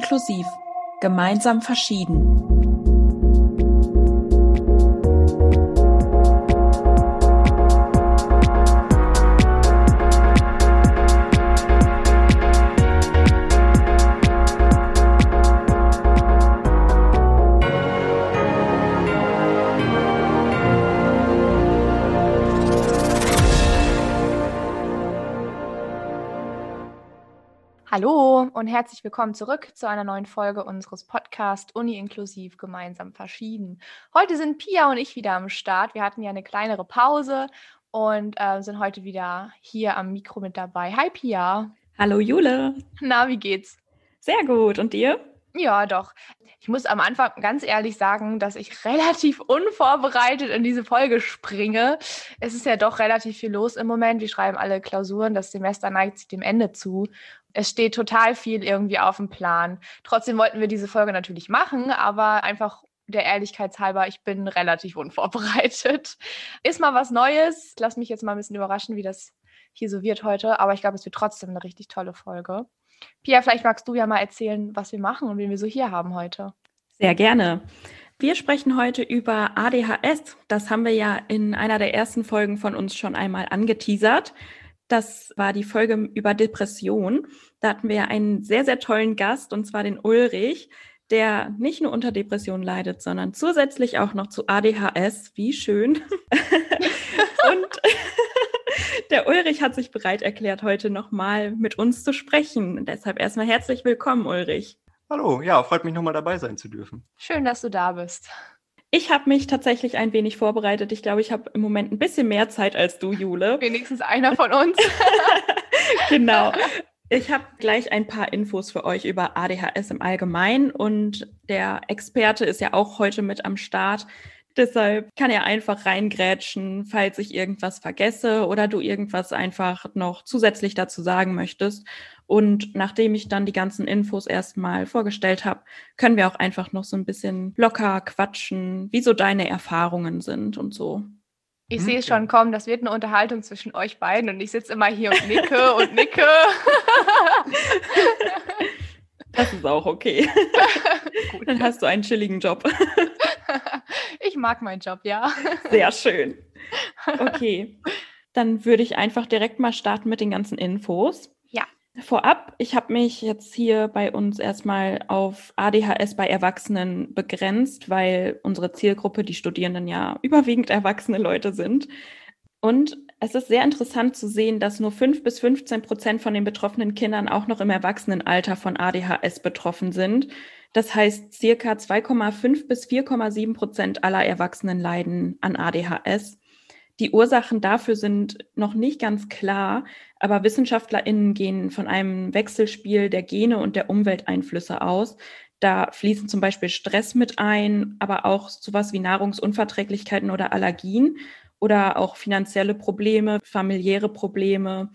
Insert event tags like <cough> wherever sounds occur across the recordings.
Uni-inklusiv. Gemeinsam verschieden. Hallo und herzlich willkommen zurück zu einer neuen Folge unseres Podcasts Uni inklusiv gemeinsam verschieden. Heute sind Pia und ich wieder am Start. Wir hatten ja eine kleinere Pause und äh, sind heute wieder hier am Mikro mit dabei. Hi Pia. Hallo Jule. Na, wie geht's? Sehr gut. Und dir? Ja, doch. Ich muss am Anfang ganz ehrlich sagen, dass ich relativ unvorbereitet in diese Folge springe. Es ist ja doch relativ viel los im Moment. Wir schreiben alle Klausuren. Das Semester neigt sich dem Ende zu es steht total viel irgendwie auf dem Plan. Trotzdem wollten wir diese Folge natürlich machen, aber einfach der Ehrlichkeit halber, ich bin relativ unvorbereitet. <laughs> Ist mal was Neues. Lass mich jetzt mal ein bisschen überraschen, wie das hier so wird heute. Aber ich glaube, es wird trotzdem eine richtig tolle Folge. Pia, vielleicht magst du ja mal erzählen, was wir machen und wen wir so hier haben heute. Sehr gerne. Wir sprechen heute über ADHS. Das haben wir ja in einer der ersten Folgen von uns schon einmal angeteasert. Das war die Folge über Depression. Da hatten wir einen sehr, sehr tollen Gast, und zwar den Ulrich, der nicht nur unter Depression leidet, sondern zusätzlich auch noch zu ADHS. Wie schön. <laughs> und <laughs> der Ulrich hat sich bereit erklärt, heute nochmal mit uns zu sprechen. Deshalb erstmal herzlich willkommen, Ulrich. Hallo, ja, freut mich nochmal dabei sein zu dürfen. Schön, dass du da bist. Ich habe mich tatsächlich ein wenig vorbereitet. Ich glaube, ich habe im Moment ein bisschen mehr Zeit als du, Jule. <laughs> Wenigstens einer von uns. <laughs> <laughs> genau. Ich habe gleich ein paar Infos für euch über ADHS im Allgemeinen und der Experte ist ja auch heute mit am Start. Deshalb kann er einfach reingrätschen, falls ich irgendwas vergesse oder du irgendwas einfach noch zusätzlich dazu sagen möchtest. Und nachdem ich dann die ganzen Infos erstmal vorgestellt habe, können wir auch einfach noch so ein bisschen locker quatschen, wie so deine Erfahrungen sind und so. Ich sehe es schon kommen, das wird eine Unterhaltung zwischen euch beiden und ich sitze immer hier und nicke <laughs> und nicke. Das ist auch okay. <laughs> Gut. Dann hast du einen chilligen Job. <laughs> Ich mag meinen Job, ja. Sehr schön. Okay, dann würde ich einfach direkt mal starten mit den ganzen Infos. Vorab, ich habe mich jetzt hier bei uns erstmal auf ADHS bei Erwachsenen begrenzt, weil unsere Zielgruppe, die Studierenden ja überwiegend erwachsene Leute sind. Und es ist sehr interessant zu sehen, dass nur 5 bis 15 Prozent von den betroffenen Kindern auch noch im Erwachsenenalter von ADHS betroffen sind. Das heißt, circa 2,5 bis 4,7 Prozent aller Erwachsenen leiden an ADHS. Die Ursachen dafür sind noch nicht ganz klar, aber WissenschaftlerInnen gehen von einem Wechselspiel der Gene und der Umwelteinflüsse aus. Da fließen zum Beispiel Stress mit ein, aber auch sowas wie Nahrungsunverträglichkeiten oder Allergien oder auch finanzielle Probleme, familiäre Probleme.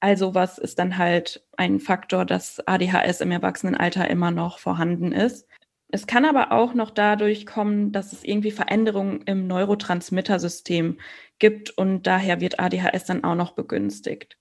Also was ist dann halt ein Faktor, dass ADHS im Erwachsenenalter immer noch vorhanden ist. Es kann aber auch noch dadurch kommen, dass es irgendwie Veränderungen im Neurotransmittersystem gibt und daher wird ADHS dann auch noch begünstigt.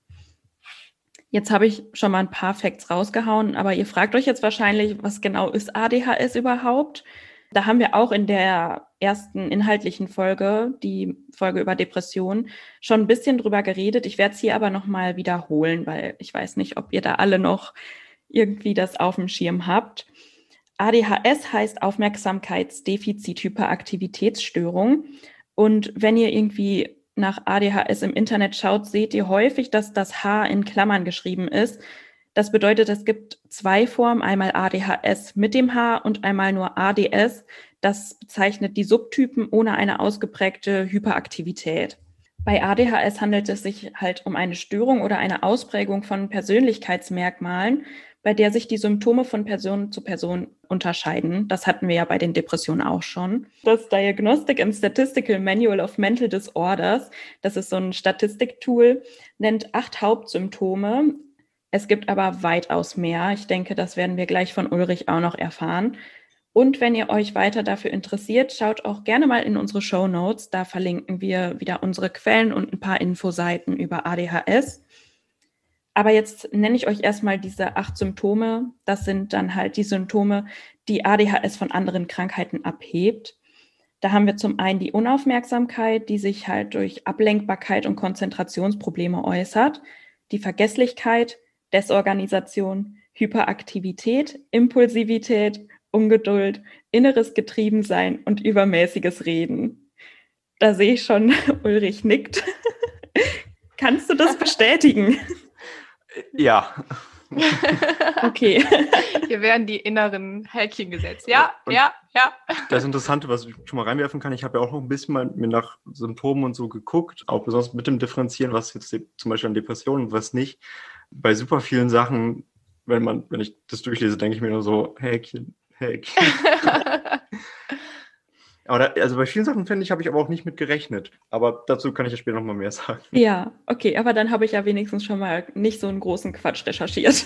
Jetzt habe ich schon mal ein paar Facts rausgehauen, aber ihr fragt euch jetzt wahrscheinlich, was genau ist ADHS überhaupt? Da haben wir auch in der ersten inhaltlichen Folge, die Folge über Depressionen, schon ein bisschen drüber geredet. Ich werde es hier aber nochmal wiederholen, weil ich weiß nicht, ob ihr da alle noch irgendwie das auf dem Schirm habt. ADHS heißt Aufmerksamkeitsdefizit-Hyperaktivitätsstörung. Und wenn ihr irgendwie nach ADHS im Internet schaut, seht ihr häufig, dass das H in Klammern geschrieben ist. Das bedeutet, es gibt zwei Formen, einmal ADHS mit dem H und einmal nur ADS. Das bezeichnet die Subtypen ohne eine ausgeprägte Hyperaktivität. Bei ADHS handelt es sich halt um eine Störung oder eine Ausprägung von Persönlichkeitsmerkmalen, bei der sich die Symptome von Person zu Person unterscheiden. Das hatten wir ja bei den Depressionen auch schon. Das Diagnostic and Statistical Manual of Mental Disorders, das ist so ein Statistiktool, nennt acht Hauptsymptome. Es gibt aber weitaus mehr. Ich denke, das werden wir gleich von Ulrich auch noch erfahren. Und wenn ihr euch weiter dafür interessiert, schaut auch gerne mal in unsere Show Notes. Da verlinken wir wieder unsere Quellen und ein paar Infoseiten über ADHS. Aber jetzt nenne ich euch erstmal diese acht Symptome. Das sind dann halt die Symptome, die ADHS von anderen Krankheiten abhebt. Da haben wir zum einen die Unaufmerksamkeit, die sich halt durch Ablenkbarkeit und Konzentrationsprobleme äußert, die Vergesslichkeit, Desorganisation, Hyperaktivität, Impulsivität, Ungeduld, inneres Getriebensein und übermäßiges Reden. Da sehe ich schon, <laughs> Ulrich nickt. <laughs> Kannst du das bestätigen? <laughs> Ja. <laughs> okay. <laughs> Hier werden die inneren Häkchen gesetzt. Ja, und ja, ja. Das Interessante, was ich schon mal reinwerfen kann, ich habe ja auch noch ein bisschen mal mir nach Symptomen und so geguckt, auch besonders mit dem Differenzieren, was jetzt zum Beispiel an Depressionen und was nicht. Bei super vielen Sachen, wenn man, wenn ich das durchlese, denke ich mir nur so, Häkchen, Häkchen. <laughs> Aber da, also bei vielen Sachen, finde ich, habe ich aber auch nicht mit gerechnet. Aber dazu kann ich ja später nochmal mehr sagen. Ja, okay, aber dann habe ich ja wenigstens schon mal nicht so einen großen Quatsch recherchiert.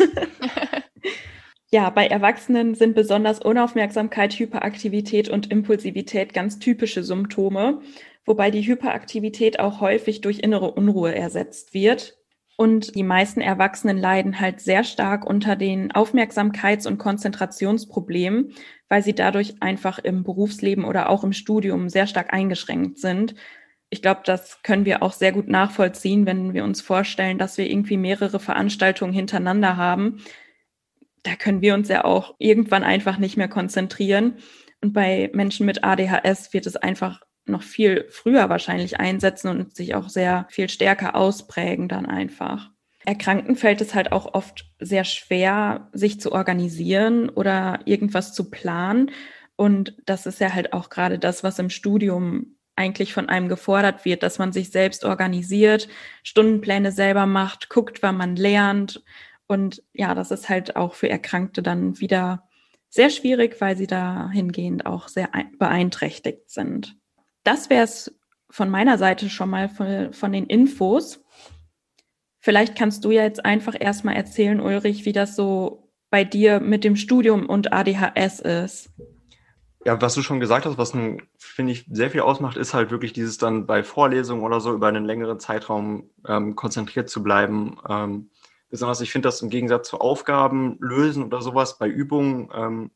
<laughs> ja, bei Erwachsenen sind besonders Unaufmerksamkeit, Hyperaktivität und Impulsivität ganz typische Symptome, wobei die Hyperaktivität auch häufig durch innere Unruhe ersetzt wird. Und die meisten Erwachsenen leiden halt sehr stark unter den Aufmerksamkeits- und Konzentrationsproblemen, weil sie dadurch einfach im Berufsleben oder auch im Studium sehr stark eingeschränkt sind. Ich glaube, das können wir auch sehr gut nachvollziehen, wenn wir uns vorstellen, dass wir irgendwie mehrere Veranstaltungen hintereinander haben. Da können wir uns ja auch irgendwann einfach nicht mehr konzentrieren. Und bei Menschen mit ADHS wird es einfach noch viel früher wahrscheinlich einsetzen und sich auch sehr viel stärker ausprägen dann einfach. Erkrankten fällt es halt auch oft sehr schwer, sich zu organisieren oder irgendwas zu planen. Und das ist ja halt auch gerade das, was im Studium eigentlich von einem gefordert wird, dass man sich selbst organisiert, Stundenpläne selber macht, guckt, wann man lernt. Und ja, das ist halt auch für Erkrankte dann wieder sehr schwierig, weil sie dahingehend auch sehr beeinträchtigt sind das wäre es von meiner Seite schon mal von, von den Infos. Vielleicht kannst du ja jetzt einfach erstmal erzählen, Ulrich, wie das so bei dir mit dem Studium und ADHS ist. Ja, was du schon gesagt hast, was, finde ich, sehr viel ausmacht, ist halt wirklich dieses dann bei Vorlesungen oder so über einen längeren Zeitraum ähm, konzentriert zu bleiben. Ähm, besonders, ich finde das im Gegensatz zu Aufgaben lösen oder sowas bei Übungen ähm,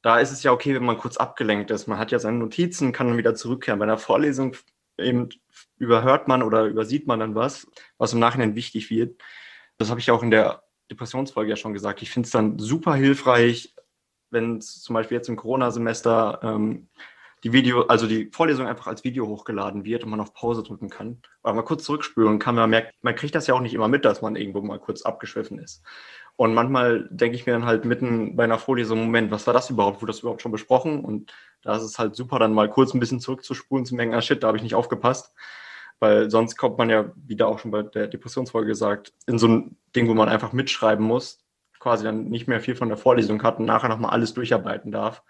da ist es ja okay, wenn man kurz abgelenkt ist. Man hat ja seine Notizen, kann dann wieder zurückkehren. Bei einer Vorlesung eben überhört man oder übersieht man dann was, was im Nachhinein wichtig wird. Das habe ich auch in der Depressionsfolge ja schon gesagt. Ich finde es dann super hilfreich, wenn zum Beispiel jetzt im Corona-Semester ähm, die Video, also die Vorlesung einfach als Video hochgeladen wird und man auf Pause drücken kann. Oder mal kurz zurückspülen kann, man merkt, man kriegt das ja auch nicht immer mit, dass man irgendwo mal kurz abgeschwiffen ist. Und manchmal denke ich mir dann halt mitten bei einer so, Moment, was war das überhaupt? Wurde das überhaupt schon besprochen? Und da ist es halt super, dann mal kurz ein bisschen zurückzuspulen, zu merken, ah shit, da habe ich nicht aufgepasst. Weil sonst kommt man ja, wie da auch schon bei der Depressionsfolge gesagt, in so ein Ding, wo man einfach mitschreiben muss, quasi dann nicht mehr viel von der Vorlesung hat und nachher nochmal alles durcharbeiten darf.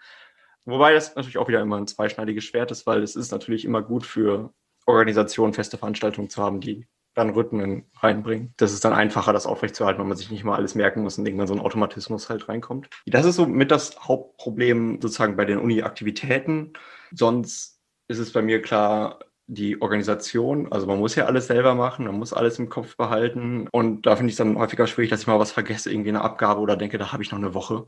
Wobei das natürlich auch wieder immer ein zweischneidiges Schwert ist, weil es ist natürlich immer gut für Organisationen, feste Veranstaltungen zu haben, die dann Rhythmen reinbringen. Das ist dann einfacher, das aufrechtzuerhalten, weil man sich nicht mal alles merken muss und irgendwann so ein Automatismus halt reinkommt. Das ist so mit das Hauptproblem sozusagen bei den Uni-Aktivitäten. Sonst ist es bei mir klar, die Organisation, also man muss ja alles selber machen, man muss alles im Kopf behalten und da finde ich es dann häufiger schwierig, dass ich mal was vergesse, irgendwie eine Abgabe oder denke, da habe ich noch eine Woche.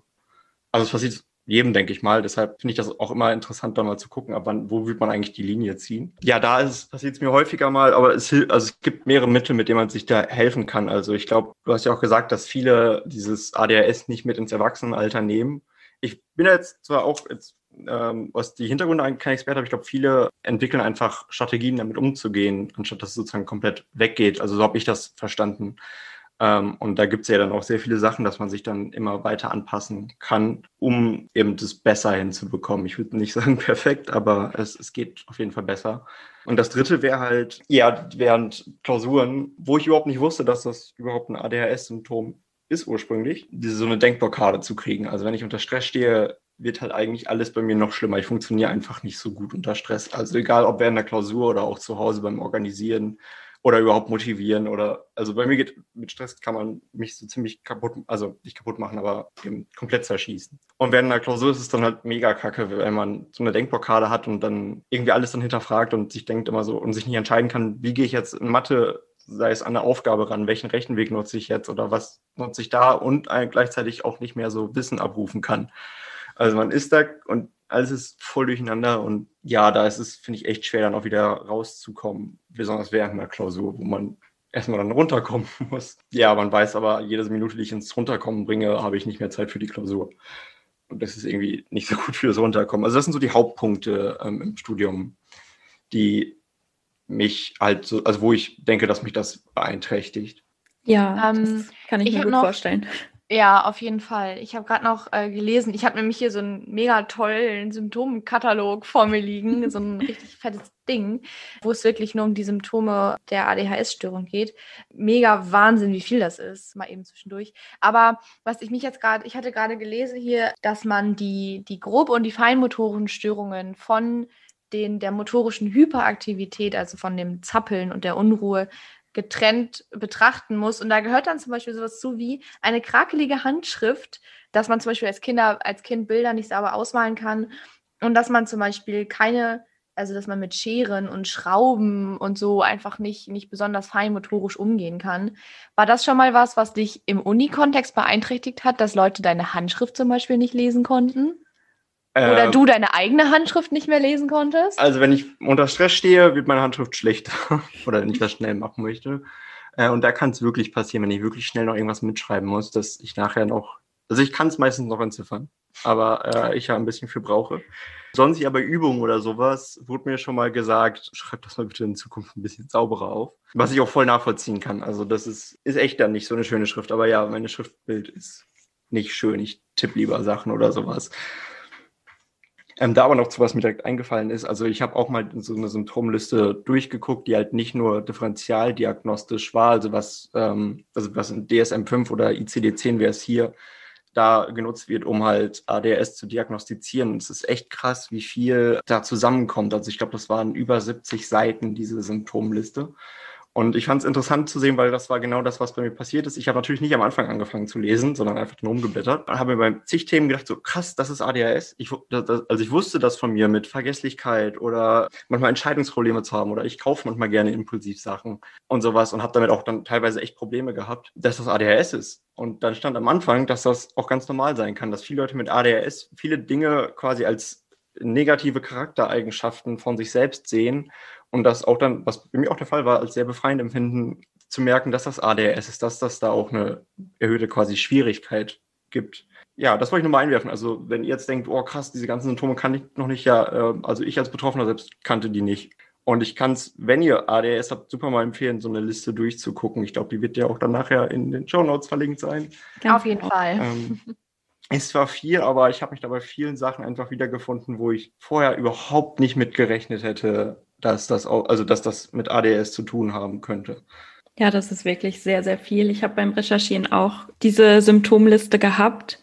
Also es passiert jedem, denke ich mal. Deshalb finde ich das auch immer interessant, da mal zu gucken, ab wann, wo wird man eigentlich die Linie ziehen. Ja, da passiert es mir häufiger mal, aber es, also es gibt mehrere Mittel, mit denen man sich da helfen kann. Also ich glaube, du hast ja auch gesagt, dass viele dieses ADHS nicht mit ins Erwachsenenalter nehmen. Ich bin jetzt zwar auch jetzt ähm, was die Hintergründe eigentlich kein Experte, aber ich glaube, viele entwickeln einfach Strategien, damit umzugehen, anstatt dass es sozusagen komplett weggeht. Also so habe ich das verstanden. Ähm, und da gibt es ja dann auch sehr viele Sachen, dass man sich dann immer weiter anpassen kann, um eben das besser hinzubekommen. Ich würde nicht <laughs> sagen perfekt, aber es, es geht auf jeden Fall besser. Und das dritte wäre halt, ja, während Klausuren, wo ich überhaupt nicht wusste, dass das überhaupt ein ADHS-Symptom ist ursprünglich, diese so eine Denkblockade zu kriegen. Also wenn ich unter Stress stehe, wird halt eigentlich alles bei mir noch schlimmer. Ich funktioniere einfach nicht so gut unter Stress. Also egal ob während der Klausur oder auch zu Hause beim Organisieren oder überhaupt motivieren oder also bei mir geht mit Stress kann man mich so ziemlich kaputt, also nicht kaputt machen, aber eben komplett zerschießen. Und während einer Klausur ist es dann halt mega kacke, wenn man so eine Denkblockade hat und dann irgendwie alles dann hinterfragt und sich denkt immer so und sich nicht entscheiden kann, wie gehe ich jetzt in Mathe sei es an eine Aufgabe ran, welchen Rechenweg nutze ich jetzt oder was nutze ich da und gleichzeitig auch nicht mehr so Wissen abrufen kann. Also man ist da und alles ist voll durcheinander und ja, da ist es, finde ich, echt schwer, dann auch wieder rauszukommen, besonders während einer Klausur, wo man erstmal dann runterkommen <laughs> muss. Ja, man weiß aber, jede Minute, die ich ins Runterkommen bringe, habe ich nicht mehr Zeit für die Klausur. Und das ist irgendwie nicht so gut für das Runterkommen. Also das sind so die Hauptpunkte ähm, im Studium, die mich halt so, also wo ich denke, dass mich das beeinträchtigt. Ja, ähm, kann ich, ich mir gut noch, vorstellen. Ja, auf jeden Fall. Ich habe gerade noch äh, gelesen, ich habe nämlich hier so einen mega tollen Symptomkatalog vor mir liegen, <laughs> so ein richtig fettes Ding, wo es wirklich nur um die Symptome der ADHS-Störung geht. Mega Wahnsinn, wie viel das ist, mal eben zwischendurch. Aber was ich mich jetzt gerade, ich hatte gerade gelesen hier, dass man die, die grob- und die feinmotorischen Störungen von den, der motorischen Hyperaktivität, also von dem Zappeln und der Unruhe, getrennt betrachten muss. Und da gehört dann zum Beispiel sowas zu wie eine krakelige Handschrift, dass man zum Beispiel als Kinder, als Kind Bilder nicht sauber ausmalen kann und dass man zum Beispiel keine, also dass man mit Scheren und Schrauben und so einfach nicht, nicht besonders feinmotorisch umgehen kann. War das schon mal was, was dich im Unikontext beeinträchtigt hat, dass Leute deine Handschrift zum Beispiel nicht lesen konnten? Oder ähm, du deine eigene Handschrift nicht mehr lesen konntest? Also wenn ich unter Stress stehe, wird meine Handschrift schlechter. <laughs> Oder wenn ich das schnell machen möchte. Äh, und da kann es wirklich passieren, wenn ich wirklich schnell noch irgendwas mitschreiben muss, dass ich nachher noch, also ich kann es meistens noch entziffern, aber äh, ich ja ein bisschen für brauche. Sonst ja bei Übungen oder sowas wurde mir schon mal gesagt, schreib das mal bitte in Zukunft ein bisschen sauberer auf. Was ich auch voll nachvollziehen kann. Also das ist, ist echt dann nicht so eine schöne Schrift. Aber ja, meine Schriftbild ist nicht schön. Ich tippe lieber Sachen oder sowas. Ähm, da aber noch zu was mir direkt eingefallen ist, also ich habe auch mal so eine Symptomliste durchgeguckt, die halt nicht nur differentialdiagnostisch war, also was, ähm, also was in DSM-5 oder ICD-10 wäre es hier, da genutzt wird, um halt ADS zu diagnostizieren. es ist echt krass, wie viel da zusammenkommt. Also ich glaube, das waren über 70 Seiten, diese Symptomliste. Und ich fand es interessant zu sehen, weil das war genau das, was bei mir passiert ist. Ich habe natürlich nicht am Anfang angefangen zu lesen, sondern einfach nur rumgeblättert. Und habe mir bei zig Themen gedacht, so krass, das ist ADHS. Ich, das, also ich wusste das von mir mit Vergesslichkeit oder manchmal Entscheidungsprobleme zu haben oder ich kaufe manchmal gerne impulsiv Sachen und sowas und habe damit auch dann teilweise echt Probleme gehabt, dass das ADHS ist. Und dann stand am Anfang, dass das auch ganz normal sein kann, dass viele Leute mit ADHS viele Dinge quasi als negative Charaktereigenschaften von sich selbst sehen und das auch dann, was bei mir auch der Fall war, als sehr befreiend empfinden, zu merken, dass das ADHS ist, dass das da auch eine erhöhte quasi Schwierigkeit gibt. Ja, das wollte ich nur mal einwerfen. Also, wenn ihr jetzt denkt, oh krass, diese ganzen Symptome kann ich noch nicht, ja, äh, also ich als Betroffener selbst kannte die nicht. Und ich kann es, wenn ihr ADHS habt, super mal empfehlen, so eine Liste durchzugucken. Ich glaube, die wird ja auch dann nachher in den Show Notes verlinkt sein. Auf jeden Fall. Es war viel, aber ich habe mich da bei vielen Sachen einfach wiedergefunden, wo ich vorher überhaupt nicht mitgerechnet hätte, dass das auch, also dass das mit ADS zu tun haben könnte. Ja, das ist wirklich sehr, sehr viel. Ich habe beim Recherchieren auch diese Symptomliste gehabt.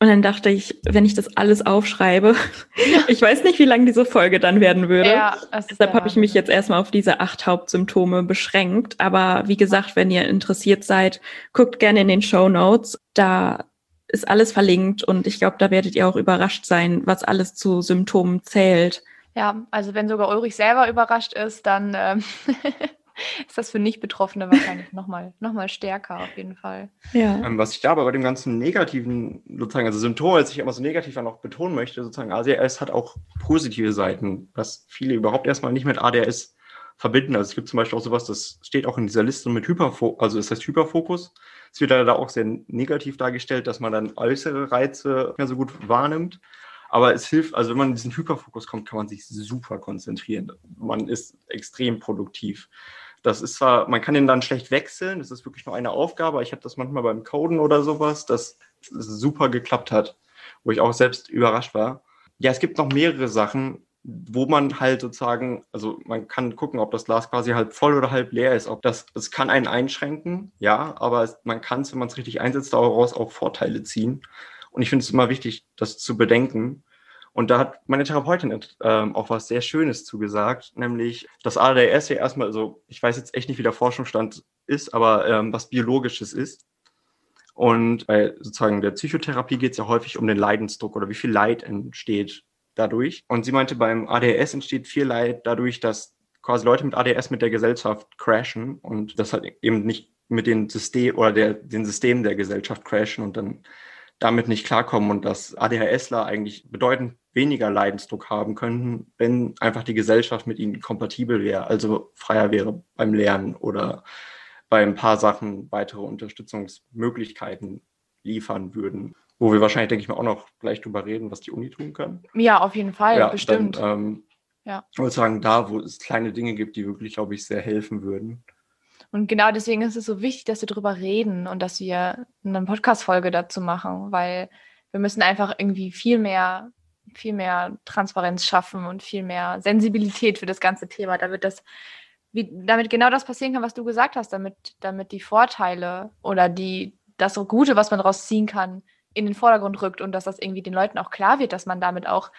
Und dann dachte ich, wenn ich das alles aufschreibe, <laughs> ich weiß nicht, wie lang diese Folge dann werden würde. Ja, Deshalb habe ich mich jetzt erstmal auf diese acht Hauptsymptome beschränkt. Aber wie gesagt, wenn ihr interessiert seid, guckt gerne in den Show Notes. Da ist alles verlinkt und ich glaube, da werdet ihr auch überrascht sein, was alles zu Symptomen zählt. Ja, also wenn sogar Ulrich selber überrascht ist, dann ähm, <laughs> ist das für Nicht-Betroffene wahrscheinlich nochmal noch mal stärker auf jeden Fall. Ja. Ähm, was ich da aber bei dem ganzen negativen, sozusagen, also Symptom, als ich immer so negativ noch betonen möchte, sozusagen, ADHS hat auch positive Seiten, was viele überhaupt erstmal nicht mit ADHS verbinden. Also es gibt zum Beispiel auch sowas, das steht auch in dieser Liste mit Hyperfokus, also es heißt Hyperfokus. Es wird da auch sehr negativ dargestellt, dass man dann äußere Reize nicht mehr so gut wahrnimmt. Aber es hilft, also wenn man in diesen Hyperfokus kommt, kann man sich super konzentrieren. Man ist extrem produktiv. Das ist zwar, man kann den dann schlecht wechseln, das ist wirklich nur eine Aufgabe. Ich habe das manchmal beim Coden oder sowas, dass es super geklappt hat, wo ich auch selbst überrascht war. Ja, es gibt noch mehrere Sachen, wo man halt sozusagen, also man kann gucken, ob das Glas quasi halb voll oder halb leer ist. Ob das, das kann einen einschränken, ja, aber es, man kann es, wenn man es richtig einsetzt, daraus auch Vorteile ziehen. Und ich finde es immer wichtig, das zu bedenken. Und da hat meine Therapeutin ähm, auch was sehr Schönes zugesagt, nämlich das ADHS ja erstmal, also ich weiß jetzt echt nicht, wie der Forschungsstand ist, aber ähm, was Biologisches ist. Und bei sozusagen der Psychotherapie geht es ja häufig um den Leidensdruck oder wie viel Leid entsteht dadurch. Und sie meinte, beim ADHS entsteht viel Leid dadurch, dass quasi Leute mit ADS mit der Gesellschaft crashen und das halt eben nicht mit den System oder der, den Systemen der Gesellschaft crashen und dann damit nicht klarkommen und dass ADHSler eigentlich bedeutend weniger Leidensdruck haben könnten, wenn einfach die Gesellschaft mit ihnen kompatibel wäre, also freier wäre beim Lernen oder bei ein paar Sachen weitere Unterstützungsmöglichkeiten liefern würden. Wo wir wahrscheinlich, denke ich mal, auch noch gleich drüber reden, was die Uni tun kann. Ja, auf jeden Fall, ja, bestimmt. Dann, ähm, ja. Ich würde sagen, da, wo es kleine Dinge gibt, die wirklich, glaube ich, sehr helfen würden. Und genau deswegen ist es so wichtig, dass wir darüber reden und dass wir eine Podcast-Folge dazu machen, weil wir müssen einfach irgendwie viel mehr, viel mehr Transparenz schaffen und viel mehr Sensibilität für das ganze Thema, damit das, wie, damit genau das passieren kann, was du gesagt hast, damit, damit die Vorteile oder die, das Gute, was man daraus ziehen kann, in den Vordergrund rückt und dass das irgendwie den Leuten auch klar wird, dass man damit auch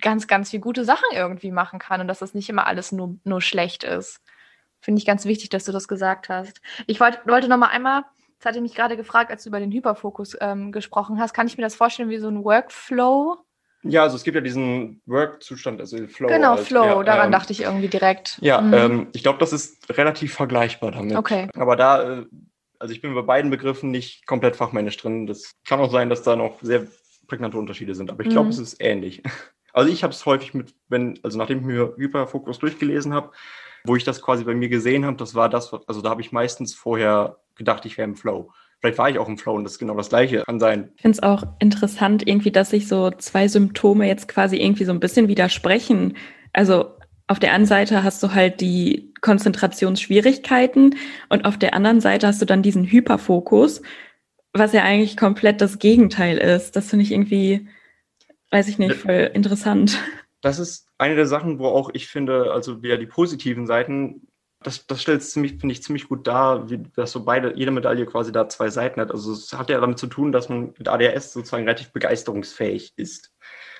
ganz, ganz viel gute Sachen irgendwie machen kann und dass das nicht immer alles nur, nur schlecht ist. Finde ich ganz wichtig, dass du das gesagt hast. Ich wollt, wollte noch mal einmal, das hatte mich gerade gefragt, als du über den Hyperfokus ähm, gesprochen hast, kann ich mir das vorstellen wie so ein Workflow? Ja, also es gibt ja diesen Work-Zustand, also Flow. Genau, als, Flow, ja, daran ähm, dachte ich irgendwie direkt. Ja, mhm. ähm, ich glaube, das ist relativ vergleichbar damit. Okay. Aber da, äh, also ich bin bei beiden Begriffen nicht komplett fachmännisch drin. Das kann auch sein, dass da noch sehr prägnante Unterschiede sind, aber ich glaube, mhm. es ist ähnlich. <laughs> Also ich habe es häufig mit, wenn, also nachdem ich mir Hyperfokus durchgelesen habe, wo ich das quasi bei mir gesehen habe, das war das, also da habe ich meistens vorher gedacht, ich wäre im Flow. Vielleicht war ich auch im Flow und das ist genau das Gleiche. Kann sein. Ich finde es auch interessant, irgendwie, dass sich so zwei Symptome jetzt quasi irgendwie so ein bisschen widersprechen. Also auf der einen Seite hast du halt die Konzentrationsschwierigkeiten und auf der anderen Seite hast du dann diesen Hyperfokus, was ja eigentlich komplett das Gegenteil ist. Das finde ich irgendwie weiß ich nicht, voll interessant. Das ist eine der Sachen, wo auch ich finde, also wieder die positiven Seiten, das, das stellt es ziemlich, finde ich, ziemlich gut dar, wie dass so beide, jede Medaille quasi da zwei Seiten hat. Also es hat ja damit zu tun, dass man mit ADHS sozusagen relativ begeisterungsfähig ist.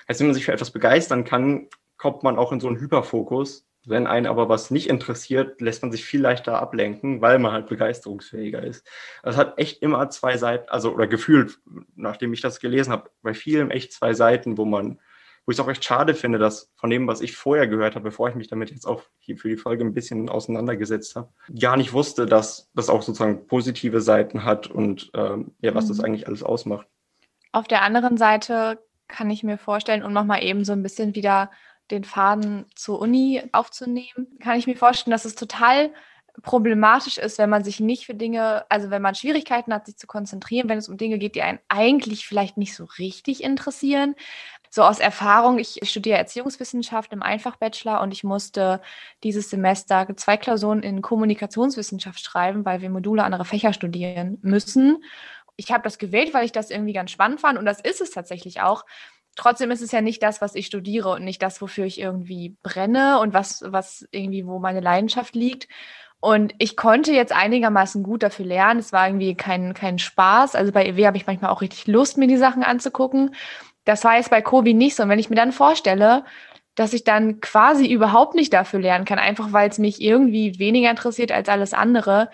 Also wenn man sich für etwas begeistern kann, kommt man auch in so einen Hyperfokus. Wenn einen aber was nicht interessiert, lässt man sich viel leichter ablenken, weil man halt begeisterungsfähiger ist. Das hat echt immer zwei Seiten, also oder gefühlt, nachdem ich das gelesen habe, bei vielen echt zwei Seiten, wo man, wo ich es auch echt schade finde, dass von dem, was ich vorher gehört habe, bevor ich mich damit jetzt auch hier für die Folge ein bisschen auseinandergesetzt habe, gar nicht wusste, dass das auch sozusagen positive Seiten hat und ähm, ja, was mhm. das eigentlich alles ausmacht. Auf der anderen Seite kann ich mir vorstellen, und nochmal eben so ein bisschen wieder den Faden zur Uni aufzunehmen, kann ich mir vorstellen, dass es total problematisch ist, wenn man sich nicht für Dinge, also wenn man Schwierigkeiten hat, sich zu konzentrieren, wenn es um Dinge geht, die einen eigentlich vielleicht nicht so richtig interessieren. So aus Erfahrung, ich studiere Erziehungswissenschaft im Einfach-Bachelor und ich musste dieses Semester zwei Klausuren in Kommunikationswissenschaft schreiben, weil wir Module anderer Fächer studieren müssen. Ich habe das gewählt, weil ich das irgendwie ganz spannend fand und das ist es tatsächlich auch trotzdem ist es ja nicht das, was ich studiere und nicht das, wofür ich irgendwie brenne und was, was irgendwie, wo meine Leidenschaft liegt. Und ich konnte jetzt einigermaßen gut dafür lernen. Es war irgendwie kein, kein Spaß. Also bei EW habe ich manchmal auch richtig Lust, mir die Sachen anzugucken. Das war jetzt bei Kobi nicht so. Und wenn ich mir dann vorstelle, dass ich dann quasi überhaupt nicht dafür lernen kann, einfach weil es mich irgendwie weniger interessiert als alles andere,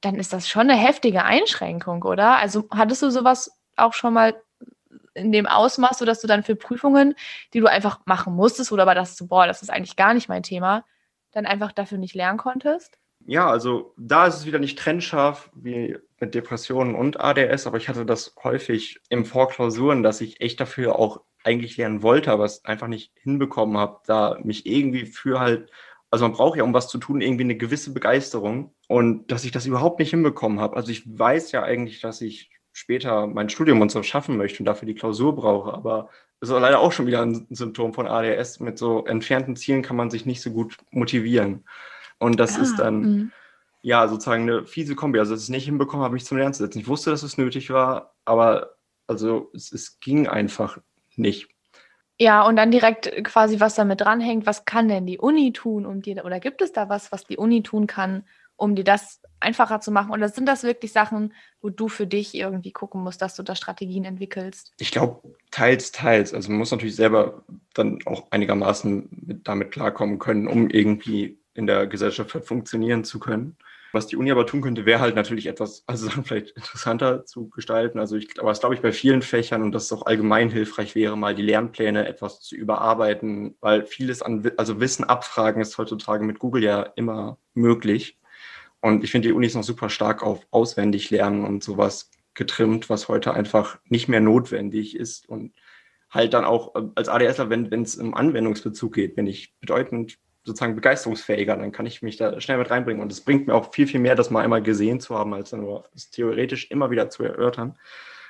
dann ist das schon eine heftige Einschränkung, oder? Also hattest du sowas auch schon mal in dem Ausmaß, sodass du dann für Prüfungen, die du einfach machen musstest oder aber das so, boah, das ist eigentlich gar nicht mein Thema, dann einfach dafür nicht lernen konntest? Ja, also da ist es wieder nicht trennscharf wie mit Depressionen und ADS, aber ich hatte das häufig im Vorklausuren, dass ich echt dafür auch eigentlich lernen wollte, aber es einfach nicht hinbekommen habe, da mich irgendwie für halt, also man braucht ja, um was zu tun, irgendwie eine gewisse Begeisterung und dass ich das überhaupt nicht hinbekommen habe. Also ich weiß ja eigentlich, dass ich später mein Studium und so schaffen möchte und dafür die Klausur brauche. Aber das ist leider auch schon wieder ein Symptom von ADS. Mit so entfernten Zielen kann man sich nicht so gut motivieren. Und das ah, ist dann, mh. ja, sozusagen eine fiese Kombi. Also, dass ich es nicht hinbekommen habe, mich zum Lernen zu setzen. Ich wusste, dass es nötig war, aber also es, es ging einfach nicht. Ja, und dann direkt quasi, was damit dranhängt, was kann denn die Uni tun, um dir, oder gibt es da was, was die Uni tun kann, um dir das einfacher zu machen? Oder sind das wirklich Sachen, wo du für dich irgendwie gucken musst, dass du da Strategien entwickelst? Ich glaube, teils, teils. Also man muss natürlich selber dann auch einigermaßen mit, damit klarkommen können, um irgendwie in der Gesellschaft funktionieren zu können. Was die Uni aber tun könnte, wäre halt natürlich etwas, also <laughs> vielleicht interessanter zu gestalten. Also ich, aber es glaube ich bei vielen Fächern und dass es auch allgemein hilfreich wäre, mal die Lernpläne etwas zu überarbeiten, weil vieles an, also Wissen abfragen ist heutzutage mit Google ja immer möglich. Und ich finde, die Uni ist noch super stark auf auswendig lernen und sowas getrimmt, was heute einfach nicht mehr notwendig ist und halt dann auch äh, als ADSler, wenn es im Anwendungsbezug geht, bin ich bedeutend sozusagen begeisterungsfähiger, dann kann ich mich da schnell mit reinbringen. Und es bringt mir auch viel, viel mehr, das mal einmal gesehen zu haben, als dann nur theoretisch immer wieder zu erörtern.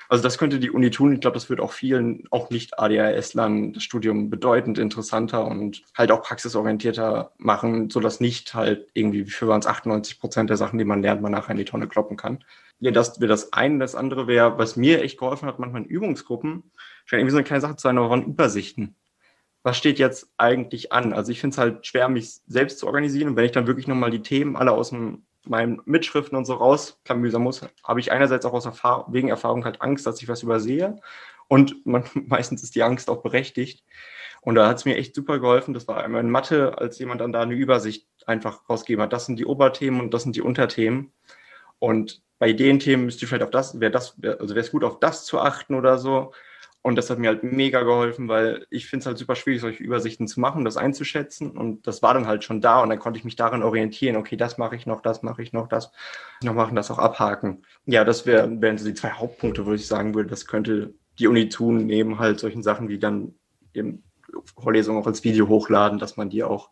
Also das könnte die Uni tun. Ich glaube, das wird auch vielen, auch nicht ADHS-Lern, das Studium bedeutend interessanter und halt auch praxisorientierter machen, sodass nicht halt irgendwie, wie für waren es 98 Prozent der Sachen, die man lernt, man nachher in die Tonne kloppen kann. Ja, das wäre das eine. Das andere wäre, was mir echt geholfen hat, manchmal in Übungsgruppen, scheint irgendwie so eine kleine Sache zu sein, aber waren Übersichten was steht jetzt eigentlich an? Also ich finde es halt schwer, mich selbst zu organisieren. Und wenn ich dann wirklich nochmal die Themen alle aus dem, meinen Mitschriften und so rausklamüsern muss, habe ich einerseits auch aus Erfahrung, wegen Erfahrung halt Angst, dass ich was übersehe. Und man, <laughs> meistens ist die Angst auch berechtigt. Und da hat es mir echt super geholfen. Das war einmal in Mathe, als jemand dann da eine Übersicht einfach rausgegeben hat. Das sind die Oberthemen und das sind die Unterthemen. Und bei den Themen müsst ihr vielleicht auf das, wäre das, also wäre es gut, auf das zu achten oder so. Und das hat mir halt mega geholfen, weil ich finde es halt super schwierig, solche Übersichten zu machen, das einzuschätzen. Und das war dann halt schon da und dann konnte ich mich darin orientieren. Okay, das mache ich noch, das mache ich noch, das noch machen, das auch abhaken. Ja, das wär, wären so die zwei Hauptpunkte, wo ich sagen würde, das könnte die Uni tun, neben halt solchen Sachen wie dann eben Vorlesungen auch als Video hochladen, dass man die auch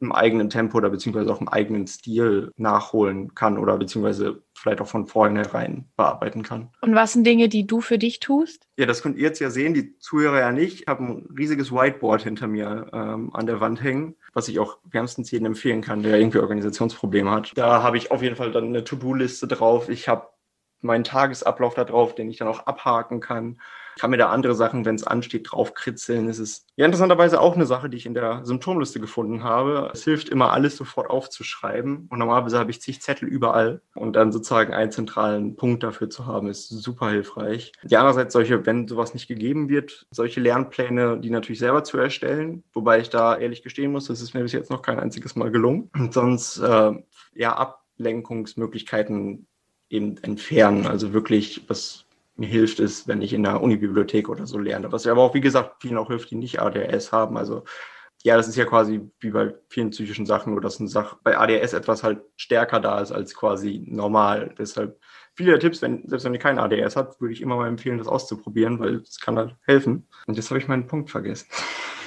im eigenen Tempo oder beziehungsweise auch im eigenen Stil nachholen kann oder beziehungsweise vielleicht auch von vornherein bearbeiten kann. Und was sind Dinge, die du für dich tust? Ja, das könnt ihr jetzt ja sehen, die Zuhörer ja nicht. Ich habe ein riesiges Whiteboard hinter mir ähm, an der Wand hängen, was ich auch wärmstens jedem empfehlen kann, der irgendwie Organisationsprobleme hat. Da habe ich auf jeden Fall dann eine To-Do-Liste drauf. Ich habe meinen Tagesablauf da drauf, den ich dann auch abhaken kann kann mir da andere Sachen, wenn es ansteht, draufkritzeln. Es ist ja interessanterweise auch eine Sache, die ich in der Symptomliste gefunden habe. Es hilft immer, alles sofort aufzuschreiben. Und normalerweise habe ich zig Zettel überall. Und dann sozusagen einen zentralen Punkt dafür zu haben, ist super hilfreich. Die andererseits solche, wenn sowas nicht gegeben wird, solche Lernpläne, die natürlich selber zu erstellen. Wobei ich da ehrlich gestehen muss, das ist mir bis jetzt noch kein einziges Mal gelungen. Und sonst, äh, ja, Ablenkungsmöglichkeiten eben entfernen. Also wirklich, was mir hilft es, wenn ich in der Unibibliothek oder so lerne. Was ja aber auch, wie gesagt, vielen auch hilft, die nicht ADHS haben. Also ja, das ist ja quasi wie bei vielen psychischen Sachen, nur dass eine Sache bei ADHS etwas halt stärker da ist als quasi normal. Deshalb viele der Tipps, wenn, selbst wenn ihr kein ADHS habt, würde ich immer mal empfehlen, das auszuprobieren, weil es kann halt helfen. Und jetzt habe ich meinen Punkt vergessen.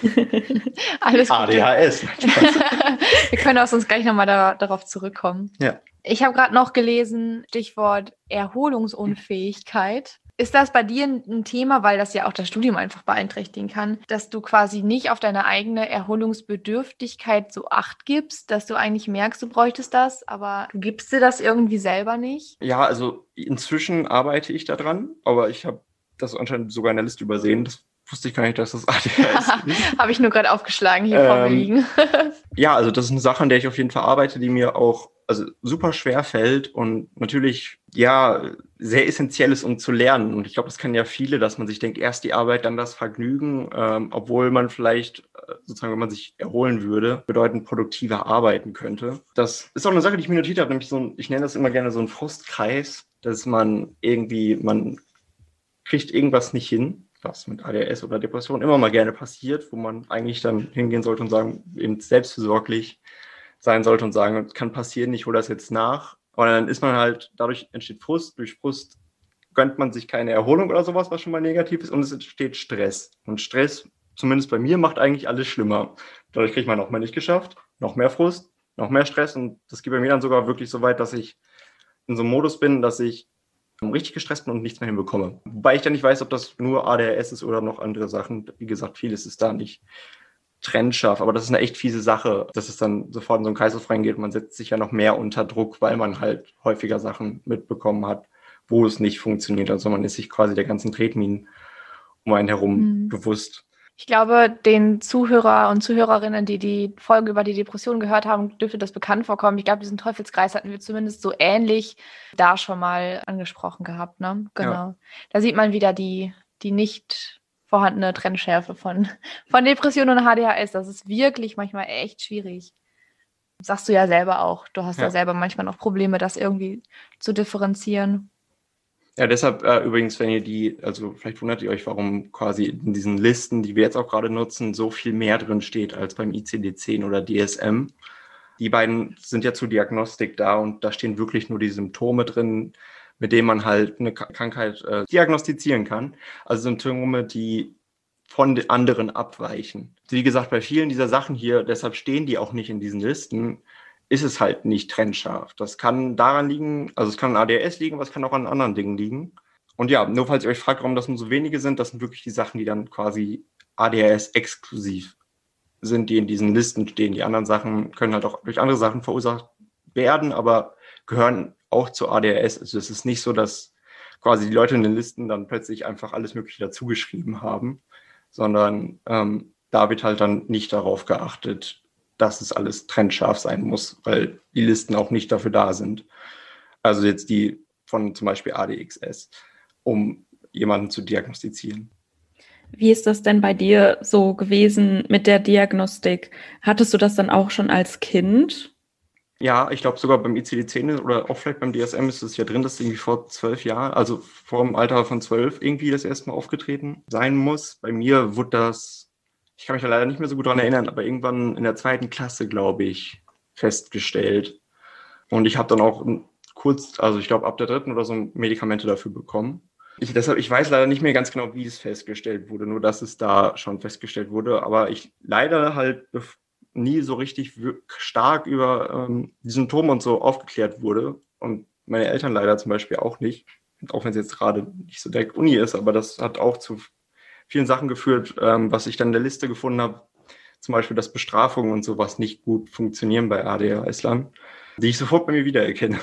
<laughs> Alles gut. ADHS. <laughs> Wir können auch sonst gleich nochmal da, darauf zurückkommen. Ja. Ich habe gerade noch gelesen, Stichwort Erholungsunfähigkeit. Ist das bei dir ein Thema, weil das ja auch das Studium einfach beeinträchtigen kann, dass du quasi nicht auf deine eigene Erholungsbedürftigkeit so acht gibst, dass du eigentlich merkst, du bräuchtest das, aber du gibst dir das irgendwie selber nicht? Ja, also inzwischen arbeite ich daran, aber ich habe das anscheinend sogar in der Liste übersehen. Das wusste ich gar nicht, dass das <laughs> ADHS <laughs> ist. habe ich nur gerade aufgeschlagen hier ähm, vor mir liegen. <laughs> ja, also das ist eine Sache, an der ich auf jeden Fall arbeite, die mir auch also super schwer fällt und natürlich ja sehr essentiell ist, um zu lernen. Und ich glaube, das kennen ja viele, dass man sich denkt, erst die Arbeit, dann das Vergnügen, ähm, obwohl man vielleicht äh, sozusagen, wenn man sich erholen würde, bedeutend produktiver arbeiten könnte. Das ist auch eine Sache, die ich mir notiert habe, nämlich so ein, ich nenne das immer gerne so ein Frustkreis, dass man irgendwie, man kriegt irgendwas nicht hin, was mit ADS oder Depression immer mal gerne passiert, wo man eigentlich dann hingehen sollte und sagen, eben selbstversorglich sein sollte und sagen, kann passieren, ich hole das jetzt nach. Aber dann ist man halt, dadurch entsteht Frust, durch Frust gönnt man sich keine Erholung oder sowas, was schon mal negativ ist, und es entsteht Stress. Und Stress, zumindest bei mir, macht eigentlich alles schlimmer. Dadurch kriegt man noch mehr nicht geschafft, noch mehr Frust, noch mehr Stress und das geht bei mir dann sogar wirklich so weit, dass ich in so einem Modus bin, dass ich richtig gestresst bin und nichts mehr hinbekomme. Wobei ich dann nicht weiß, ob das nur ADHS ist oder noch andere Sachen. Wie gesagt, vieles ist da nicht trennscharf. Aber das ist eine echt fiese Sache, dass es dann sofort in so einen Kreislauf reingeht. Man setzt sich ja noch mehr unter Druck, weil man halt häufiger Sachen mitbekommen hat, wo es nicht funktioniert. Also man ist sich quasi der ganzen Tretminen um einen herum mhm. bewusst. Ich glaube, den Zuhörer und Zuhörerinnen, die die Folge über die Depression gehört haben, dürfte das bekannt vorkommen. Ich glaube, diesen Teufelskreis hatten wir zumindest so ähnlich da schon mal angesprochen gehabt. Ne? Genau. Ja. Da sieht man wieder die, die nicht vorhandene Trennschärfe von, von Depression und HDHS. Das ist wirklich manchmal echt schwierig. Sagst du ja selber auch. Du hast ja, ja selber manchmal noch Probleme, das irgendwie zu differenzieren. Ja, deshalb äh, übrigens, wenn ihr die, also vielleicht wundert ihr euch, warum quasi in diesen Listen, die wir jetzt auch gerade nutzen, so viel mehr drin steht als beim ICD-10 oder DSM. Die beiden sind ja zur Diagnostik da und da stehen wirklich nur die Symptome drin, mit denen man halt eine Krankheit äh, diagnostizieren kann. Also Symptome, die von anderen abweichen. Wie gesagt, bei vielen dieser Sachen hier, deshalb stehen die auch nicht in diesen Listen, ist es halt nicht trennscharf. Das kann daran liegen, also es kann an ADHS liegen, aber es kann auch an anderen Dingen liegen. Und ja, nur falls ihr euch fragt, warum das nur so wenige sind, das sind wirklich die Sachen, die dann quasi ADHS exklusiv sind, die in diesen Listen stehen. Die anderen Sachen können halt auch durch andere Sachen verursacht werden, aber gehören auch zu ADHS. Also es ist nicht so, dass quasi die Leute in den Listen dann plötzlich einfach alles Mögliche dazugeschrieben haben, sondern ähm, da wird halt dann nicht darauf geachtet, dass es alles trennscharf sein muss, weil die Listen auch nicht dafür da sind. Also jetzt die von zum Beispiel ADXS, um jemanden zu diagnostizieren. Wie ist das denn bei dir so gewesen mit der Diagnostik? Hattest du das dann auch schon als Kind? Ja, ich glaube sogar beim ICD-10 oder auch vielleicht beim DSM ist es ja drin, dass irgendwie vor zwölf Jahren, also vor dem Alter von zwölf irgendwie das erste Mal aufgetreten sein muss. Bei mir wurde das ich kann mich da leider nicht mehr so gut daran erinnern, aber irgendwann in der zweiten Klasse, glaube ich, festgestellt. Und ich habe dann auch kurz, also ich glaube ab der dritten oder so Medikamente dafür bekommen. Ich, deshalb, ich weiß leider nicht mehr ganz genau, wie es festgestellt wurde, nur dass es da schon festgestellt wurde. Aber ich leider halt nie so richtig stark über ähm, die Symptome und so aufgeklärt wurde. Und meine Eltern leider zum Beispiel auch nicht. Auch wenn es jetzt gerade nicht so der Uni ist, aber das hat auch zu vielen Sachen geführt, ähm, was ich dann in der Liste gefunden habe, zum Beispiel, dass Bestrafungen und sowas nicht gut funktionieren bei ADHS-Lern, die ich sofort bei mir wiedererkenne.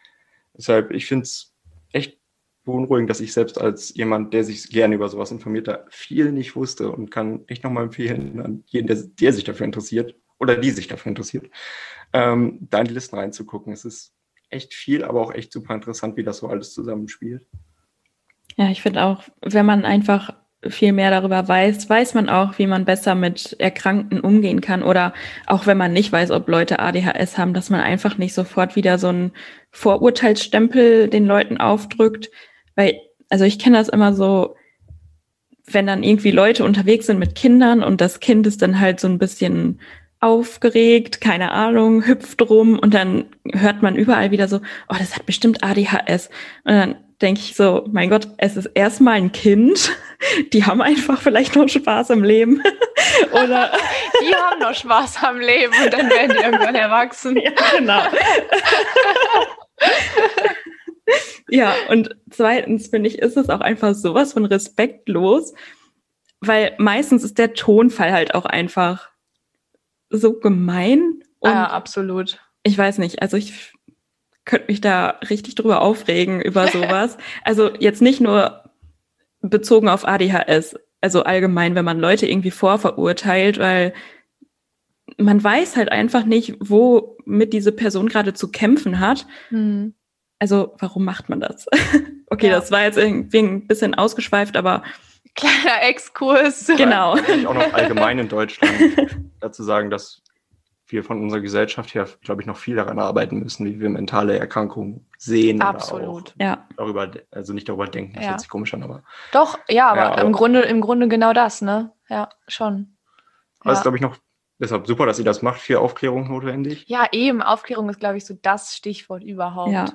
<laughs> Deshalb, ich finde es echt beunruhigend, dass ich selbst als jemand, der sich gerne über sowas informiert, da viel nicht wusste und kann echt nochmal empfehlen an jeden, der, der, sich dafür interessiert oder die sich dafür interessiert, ähm, da in die Listen reinzugucken. Es ist echt viel, aber auch echt super interessant, wie das so alles zusammenspielt. Ja, ich finde auch, wenn man einfach viel mehr darüber weiß, weiß man auch, wie man besser mit Erkrankten umgehen kann. Oder auch wenn man nicht weiß, ob Leute ADHS haben, dass man einfach nicht sofort wieder so einen Vorurteilsstempel den Leuten aufdrückt. Weil, also ich kenne das immer so, wenn dann irgendwie Leute unterwegs sind mit Kindern und das Kind ist dann halt so ein bisschen aufgeregt, keine Ahnung, hüpft rum und dann hört man überall wieder so, oh, das hat bestimmt ADHS. Und dann denke ich so, mein Gott, es ist erstmal ein Kind. <laughs> Die haben einfach vielleicht noch Spaß im Leben. <laughs> Oder <laughs> die haben noch Spaß am Leben und dann werden die irgendwann erwachsen. Ja, genau. Ja, und zweitens finde ich, ist es auch einfach sowas von respektlos, weil meistens ist der Tonfall halt auch einfach so gemein. Ja, absolut. Ich weiß nicht, also ich könnte mich da richtig drüber aufregen über <laughs> sowas. also jetzt nicht nur bezogen auf ADHS, also allgemein, wenn man Leute irgendwie vorverurteilt, weil man weiß halt einfach nicht, wo mit diese Person gerade zu kämpfen hat. Mhm. Also warum macht man das? <laughs> okay, ja. das war jetzt irgendwie ein bisschen ausgeschweift, aber kleiner Exkurs. <laughs> Genau. Ich auch noch allgemein in Deutschland <laughs> dazu sagen, dass wir von unserer Gesellschaft her, glaube ich, noch viel daran arbeiten müssen, wie wir mentale Erkrankungen sehen. Absolut. ja. Darüber, also nicht darüber denken, das ja. hört sich komisch an, aber. Doch, ja, aber, ja, aber im, Grunde, im Grunde genau das, ne? Ja, schon. Aber ja. ist, glaube ich, noch deshalb super, dass ihr das macht, für Aufklärung notwendig. Ja, eben. Aufklärung ist, glaube ich, so das Stichwort überhaupt. Ja.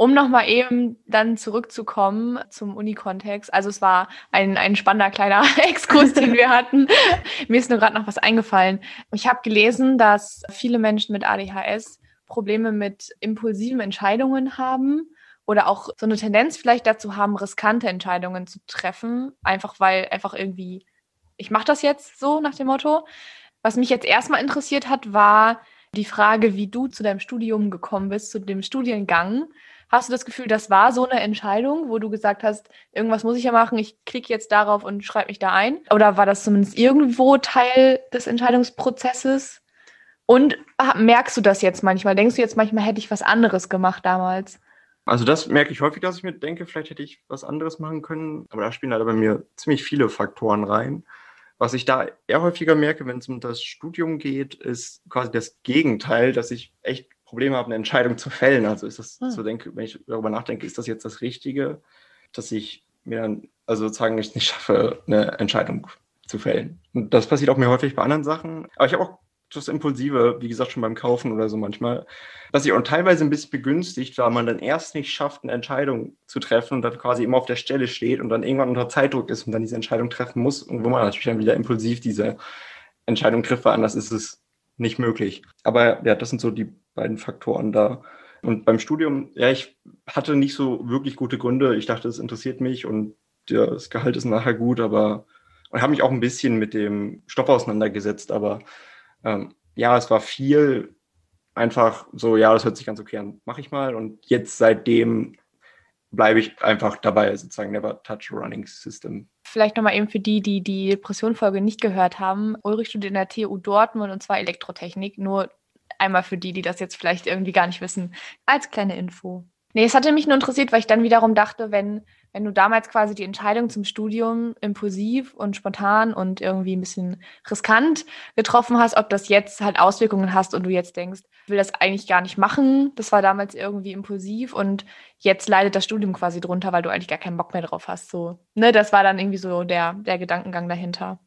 Um nochmal eben dann zurückzukommen zum Uni-Kontext. Also es war ein, ein spannender kleiner <laughs> Exkurs, den wir hatten. <laughs> Mir ist nur gerade noch was eingefallen. Ich habe gelesen, dass viele Menschen mit ADHS Probleme mit impulsiven Entscheidungen haben oder auch so eine Tendenz vielleicht dazu haben, riskante Entscheidungen zu treffen, einfach weil einfach irgendwie, ich mache das jetzt so nach dem Motto. Was mich jetzt erstmal interessiert hat, war die Frage, wie du zu deinem Studium gekommen bist, zu dem Studiengang Hast du das Gefühl, das war so eine Entscheidung, wo du gesagt hast, irgendwas muss ich ja machen, ich klicke jetzt darauf und schreibe mich da ein? Oder war das zumindest irgendwo Teil des Entscheidungsprozesses? Und merkst du das jetzt manchmal? Denkst du jetzt manchmal, hätte ich was anderes gemacht damals? Also das merke ich häufig, dass ich mir denke, vielleicht hätte ich was anderes machen können. Aber da spielen leider bei mir ziemlich viele Faktoren rein. Was ich da eher häufiger merke, wenn es um das Studium geht, ist quasi das Gegenteil, dass ich echt Probleme habe, eine Entscheidung zu fällen. Also ist das hm. so denke, wenn ich darüber nachdenke, ist das jetzt das Richtige, dass ich mir dann also sozusagen nicht schaffe, eine Entscheidung zu fällen. Und das passiert auch mir häufig bei anderen Sachen. Aber ich habe auch das Impulsive, wie gesagt, schon beim Kaufen oder so manchmal, was sich auch teilweise ein bisschen begünstigt, weil man dann erst nicht schafft, eine Entscheidung zu treffen und dann quasi immer auf der Stelle steht und dann irgendwann unter Zeitdruck ist und dann diese Entscheidung treffen muss und wo man natürlich dann wieder impulsiv diese Entscheidung trifft, weil anders ist es nicht möglich. Aber ja, das sind so die beiden Faktoren da. Und beim Studium, ja, ich hatte nicht so wirklich gute Gründe. Ich dachte, es interessiert mich und ja, das Gehalt ist nachher gut, aber ich habe mich auch ein bisschen mit dem Stoff auseinandergesetzt, aber ähm, ja, es war viel einfach so, ja, das hört sich ganz okay an, mache ich mal. Und jetzt seitdem bleibe ich einfach dabei, sozusagen Never Touch Running System. Vielleicht nochmal eben für die, die die Depression-Folge nicht gehört haben. Ulrich studiert in der TU Dortmund und zwar Elektrotechnik. Nur einmal für die, die das jetzt vielleicht irgendwie gar nicht wissen, als kleine Info. Nee, es hatte mich nur interessiert, weil ich dann wiederum dachte, wenn wenn du damals quasi die Entscheidung zum Studium impulsiv und spontan und irgendwie ein bisschen riskant getroffen hast, ob das jetzt halt Auswirkungen hast und du jetzt denkst, ich will das eigentlich gar nicht machen. Das war damals irgendwie impulsiv und jetzt leidet das Studium quasi drunter, weil du eigentlich gar keinen Bock mehr drauf hast. So, ne, das war dann irgendwie so der, der Gedankengang dahinter.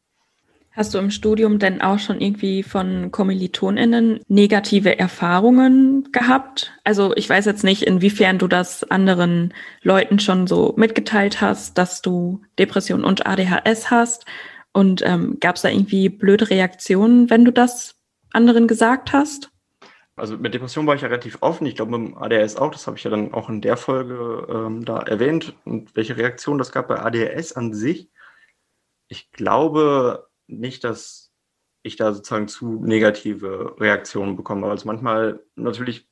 Hast du im Studium denn auch schon irgendwie von KommilitonInnen negative Erfahrungen gehabt? Also ich weiß jetzt nicht, inwiefern du das anderen Leuten schon so mitgeteilt hast, dass du Depression und ADHS hast. Und ähm, gab es da irgendwie blöde Reaktionen, wenn du das anderen gesagt hast? Also mit Depression war ich ja relativ offen. Ich glaube, mit dem ADHS auch. Das habe ich ja dann auch in der Folge ähm, da erwähnt. Und welche Reaktion das gab bei ADHS an sich. Ich glaube, nicht, dass ich da sozusagen zu negative Reaktionen bekomme. Also manchmal natürlich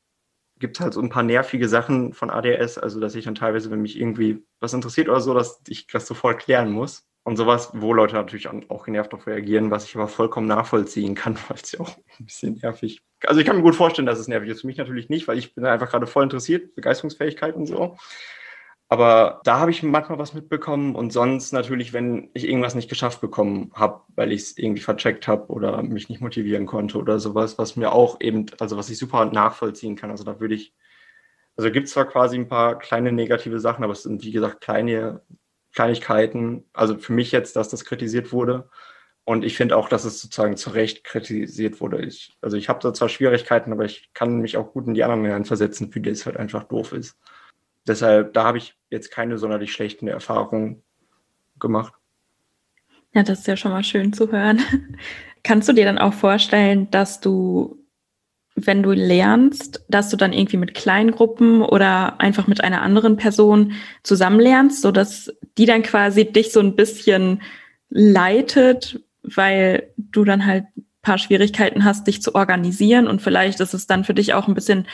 gibt es halt so ein paar nervige Sachen von ADS, also dass ich dann teilweise, wenn mich irgendwie was interessiert oder so, dass ich das sofort klären muss. Und sowas, wo Leute natürlich auch genervt darauf reagieren, was ich aber vollkommen nachvollziehen kann, <laughs> weil es ja auch ein bisschen nervig. Also ich kann mir gut vorstellen, dass es nervig ist. Für mich natürlich nicht, weil ich bin einfach gerade voll interessiert, Begeisterungsfähigkeit und so. Aber da habe ich manchmal was mitbekommen und sonst natürlich, wenn ich irgendwas nicht geschafft bekommen habe, weil ich es irgendwie vercheckt habe oder mich nicht motivieren konnte oder sowas, was mir auch eben, also was ich super nachvollziehen kann. Also da würde ich, also gibt es zwar quasi ein paar kleine negative Sachen, aber es sind wie gesagt kleine Kleinigkeiten. Also für mich jetzt, dass das kritisiert wurde. Und ich finde auch, dass es sozusagen zu Recht kritisiert wurde. Ich, also ich habe da zwar Schwierigkeiten, aber ich kann mich auch gut in die anderen versetzen, für die es halt einfach doof ist. Deshalb, da habe ich jetzt keine sonderlich schlechten Erfahrungen gemacht. Ja, das ist ja schon mal schön zu hören. <laughs> Kannst du dir dann auch vorstellen, dass du, wenn du lernst, dass du dann irgendwie mit Kleingruppen oder einfach mit einer anderen Person zusammen lernst, sodass die dann quasi dich so ein bisschen leitet, weil du dann halt ein paar Schwierigkeiten hast, dich zu organisieren und vielleicht ist es dann für dich auch ein bisschen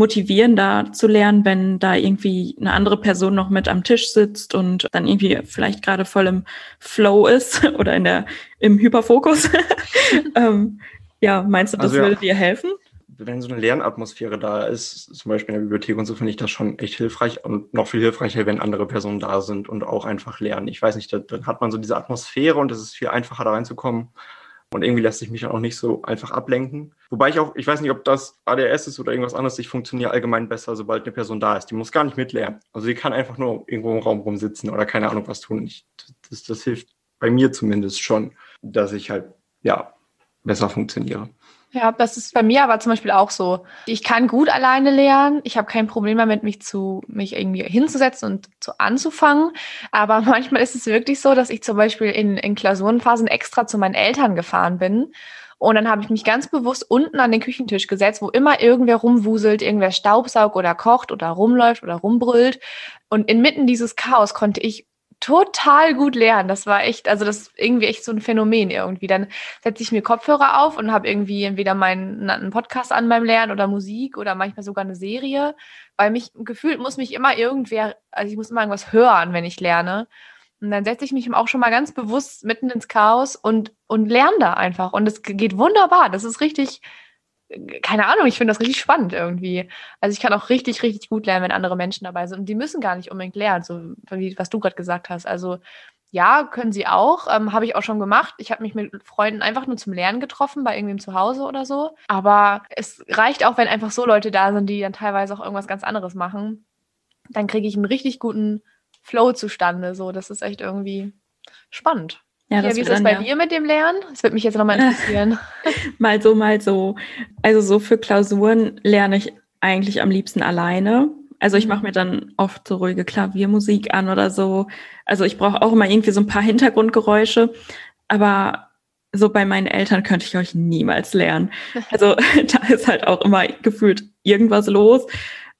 motivierender zu lernen, wenn da irgendwie eine andere Person noch mit am Tisch sitzt und dann irgendwie vielleicht gerade voll im Flow ist <laughs> oder in der, im Hyperfokus. <laughs> ähm, ja, meinst du, das also ja, würde dir helfen? Wenn so eine Lernatmosphäre da ist, zum Beispiel in der Bibliothek und so, finde ich das schon echt hilfreich und noch viel hilfreicher, wenn andere Personen da sind und auch einfach lernen. Ich weiß nicht, dann hat man so diese Atmosphäre und es ist viel einfacher da reinzukommen. Und irgendwie lässt sich mich auch nicht so einfach ablenken. Wobei ich auch, ich weiß nicht, ob das ADS ist oder irgendwas anderes, ich funktioniere allgemein besser, sobald eine Person da ist. Die muss gar nicht mitlernen. Also sie kann einfach nur irgendwo im Raum rumsitzen oder keine Ahnung was tun. Ich, das, das hilft bei mir zumindest schon, dass ich halt, ja, besser funktioniere. Ja, das ist bei mir aber zum Beispiel auch so. Ich kann gut alleine lernen. Ich habe kein Problem damit, mich zu, mich irgendwie hinzusetzen und zu anzufangen. Aber <laughs> manchmal ist es wirklich so, dass ich zum Beispiel in, in Klausurenphasen extra zu meinen Eltern gefahren bin. Und dann habe ich mich ganz bewusst unten an den Küchentisch gesetzt, wo immer irgendwer rumwuselt, irgendwer staubsaugt oder kocht oder rumläuft oder rumbrüllt. Und inmitten dieses Chaos konnte ich total gut lernen. Das war echt, also das ist irgendwie echt so ein Phänomen irgendwie. Dann setze ich mir Kopfhörer auf und habe irgendwie entweder meinen einen Podcast an beim Lernen oder Musik oder manchmal sogar eine Serie, weil mich gefühlt muss mich immer irgendwer, also ich muss immer irgendwas hören, wenn ich lerne. Und dann setze ich mich auch schon mal ganz bewusst mitten ins Chaos und, und lerne da einfach. Und es geht wunderbar. Das ist richtig, keine Ahnung, ich finde das richtig spannend irgendwie. Also ich kann auch richtig, richtig gut lernen, wenn andere Menschen dabei sind. Und die müssen gar nicht unbedingt lernen, so wie was du gerade gesagt hast. Also ja, können sie auch. Ähm, habe ich auch schon gemacht. Ich habe mich mit Freunden einfach nur zum Lernen getroffen, bei irgendwem zu Hause oder so. Aber es reicht auch, wenn einfach so Leute da sind, die dann teilweise auch irgendwas ganz anderes machen. Dann kriege ich einen richtig guten Flow zustande. So, das ist echt irgendwie spannend. Ja, ja, wie ist das bei ja. dir mit dem Lernen? Das würde mich jetzt nochmal <laughs> interessieren. mal so, mal so. Also so für Klausuren lerne ich eigentlich am liebsten alleine. Also ich mache mhm. mir dann oft so ruhige Klaviermusik an oder so. Also ich brauche auch immer irgendwie so ein paar <laughs> Hintergrundgeräusche. Aber so bei meinen Eltern könnte ich euch niemals lernen. Also <laughs> da ist halt auch immer gefühlt irgendwas los.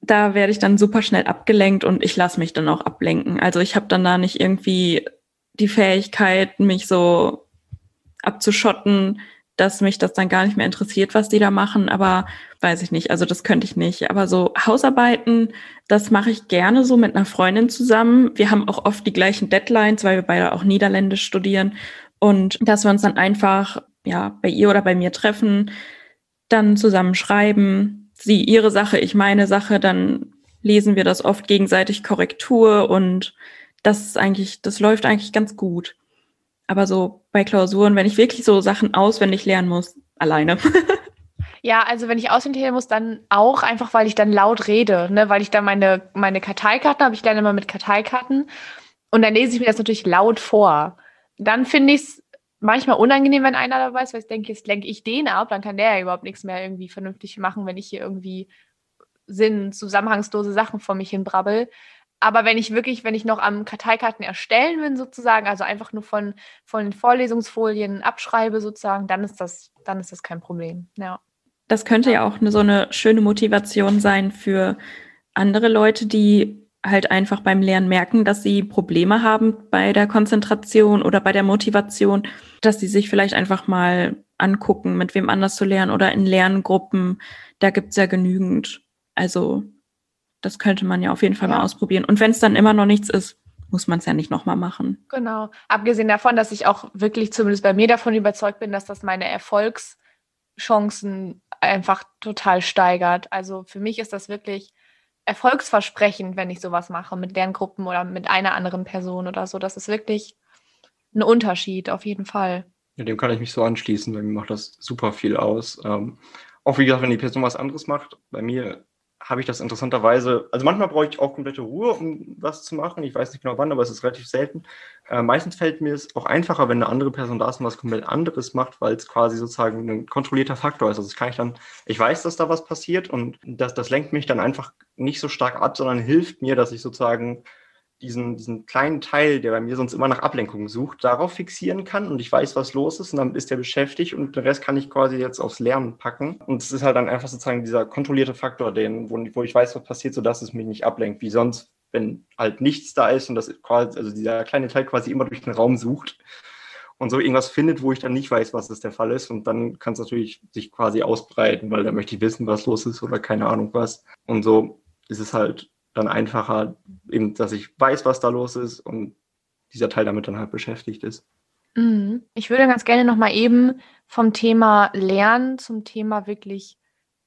Da werde ich dann super schnell abgelenkt und ich lasse mich dann auch ablenken. Also ich habe dann da nicht irgendwie die Fähigkeit, mich so abzuschotten, dass mich das dann gar nicht mehr interessiert, was die da machen. Aber weiß ich nicht, also das könnte ich nicht. Aber so Hausarbeiten, das mache ich gerne so mit einer Freundin zusammen. Wir haben auch oft die gleichen Deadlines, weil wir beide auch Niederländisch studieren. Und dass wir uns dann einfach, ja, bei ihr oder bei mir treffen, dann zusammen schreiben, sie ihre Sache, ich meine Sache, dann lesen wir das oft gegenseitig Korrektur und das ist eigentlich, das läuft eigentlich ganz gut. Aber so bei Klausuren, wenn ich wirklich so Sachen auswendig lernen muss, alleine. <laughs> Ja, also wenn ich auswendig lernen muss, dann auch einfach, weil ich dann laut rede, ne? weil ich dann meine, meine Karteikarten habe. Ich lerne immer mit Karteikarten und dann lese ich mir das natürlich laut vor. Dann finde ich es manchmal unangenehm, wenn einer dabei ist, weil ich denke, jetzt lenke ich den ab, dann kann der ja überhaupt nichts mehr irgendwie vernünftig machen, wenn ich hier irgendwie Sinn, zusammenhangslose Sachen vor mich hin brabbel. Aber wenn ich wirklich, wenn ich noch am Karteikarten erstellen bin, sozusagen, also einfach nur von, von den Vorlesungsfolien abschreibe, sozusagen, dann ist das, dann ist das kein Problem. Ja. Das könnte ja auch eine, so eine schöne Motivation sein für andere Leute, die halt einfach beim Lernen merken, dass sie Probleme haben bei der Konzentration oder bei der Motivation, dass sie sich vielleicht einfach mal angucken, mit wem anders zu lernen oder in Lerngruppen. Da gibt's ja genügend. Also das könnte man ja auf jeden Fall ja. mal ausprobieren. Und wenn es dann immer noch nichts ist, muss man es ja nicht nochmal machen. Genau. Abgesehen davon, dass ich auch wirklich zumindest bei mir davon überzeugt bin, dass das meine Erfolgschancen einfach total steigert. Also für mich ist das wirklich erfolgsversprechend, wenn ich sowas mache mit Lerngruppen oder mit einer anderen Person oder so. Das ist wirklich ein Unterschied, auf jeden Fall. Ja, dem kann ich mich so anschließen. Bei mir macht das super viel aus. Ähm, auch wie gesagt, wenn die Person was anderes macht, bei mir habe ich das interessanterweise, also manchmal brauche ich auch komplette Ruhe, um was zu machen. Ich weiß nicht genau wann, aber es ist relativ selten. Äh, meistens fällt mir es auch einfacher, wenn eine andere Person da ist und was komplett anderes macht, weil es quasi sozusagen ein kontrollierter Faktor ist. Also das kann ich dann, ich weiß, dass da was passiert und das, das lenkt mich dann einfach nicht so stark ab, sondern hilft mir, dass ich sozusagen diesen, diesen kleinen Teil, der bei mir sonst immer nach Ablenkung sucht, darauf fixieren kann und ich weiß, was los ist und dann ist der beschäftigt und den Rest kann ich quasi jetzt aufs Lernen packen. Und es ist halt dann einfach sozusagen dieser kontrollierte Faktor, den, wo, wo ich weiß, was passiert, sodass es mich nicht ablenkt, wie sonst, wenn halt nichts da ist und das quasi, also dieser kleine Teil quasi immer durch den Raum sucht und so irgendwas findet, wo ich dann nicht weiß, was das der Fall ist. Und dann kann es natürlich sich quasi ausbreiten, weil da möchte ich wissen, was los ist oder keine Ahnung was. Und so ist es halt dann einfacher, eben, dass ich weiß, was da los ist und dieser Teil damit dann halt beschäftigt ist. Mhm. Ich würde ganz gerne nochmal eben vom Thema Lernen zum Thema wirklich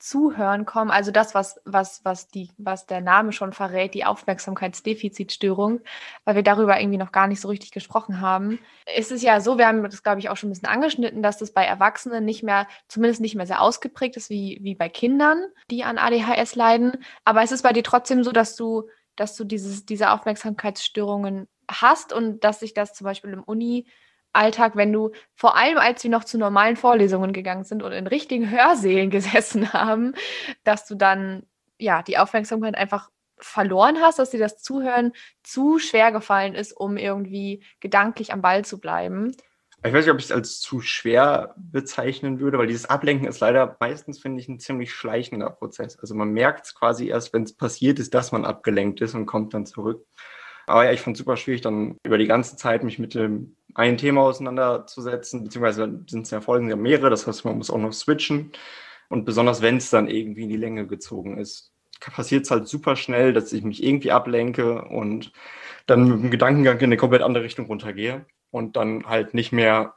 Zuhören kommen, also das, was, was, was, die, was der Name schon verrät, die Aufmerksamkeitsdefizitstörung, weil wir darüber irgendwie noch gar nicht so richtig gesprochen haben. Es ist ja so, wir haben das, glaube ich, auch schon ein bisschen angeschnitten, dass das bei Erwachsenen nicht mehr, zumindest nicht mehr sehr ausgeprägt ist wie, wie bei Kindern, die an ADHS leiden. Aber es ist bei dir trotzdem so, dass du, dass du dieses, diese Aufmerksamkeitsstörungen hast und dass sich das zum Beispiel im Uni Alltag, wenn du vor allem, als wir noch zu normalen Vorlesungen gegangen sind und in richtigen Hörsälen <laughs> gesessen haben, dass du dann ja die Aufmerksamkeit einfach verloren hast, dass dir das Zuhören zu schwer gefallen ist, um irgendwie gedanklich am Ball zu bleiben. Ich weiß nicht, ob ich es als zu schwer bezeichnen würde, weil dieses Ablenken ist leider meistens, finde ich, ein ziemlich schleichender Prozess. Also man merkt es quasi erst, wenn es passiert ist, dass man abgelenkt ist und kommt dann zurück. Aber ja, ich fand es super schwierig, dann über die ganze Zeit mich mit dem ein Thema auseinanderzusetzen, beziehungsweise sind es ja Folgen ja mehrere, das heißt, man muss auch noch switchen. Und besonders wenn es dann irgendwie in die Länge gezogen ist, passiert es halt super schnell, dass ich mich irgendwie ablenke und dann mit dem Gedankengang in eine komplett andere Richtung runtergehe und dann halt nicht mehr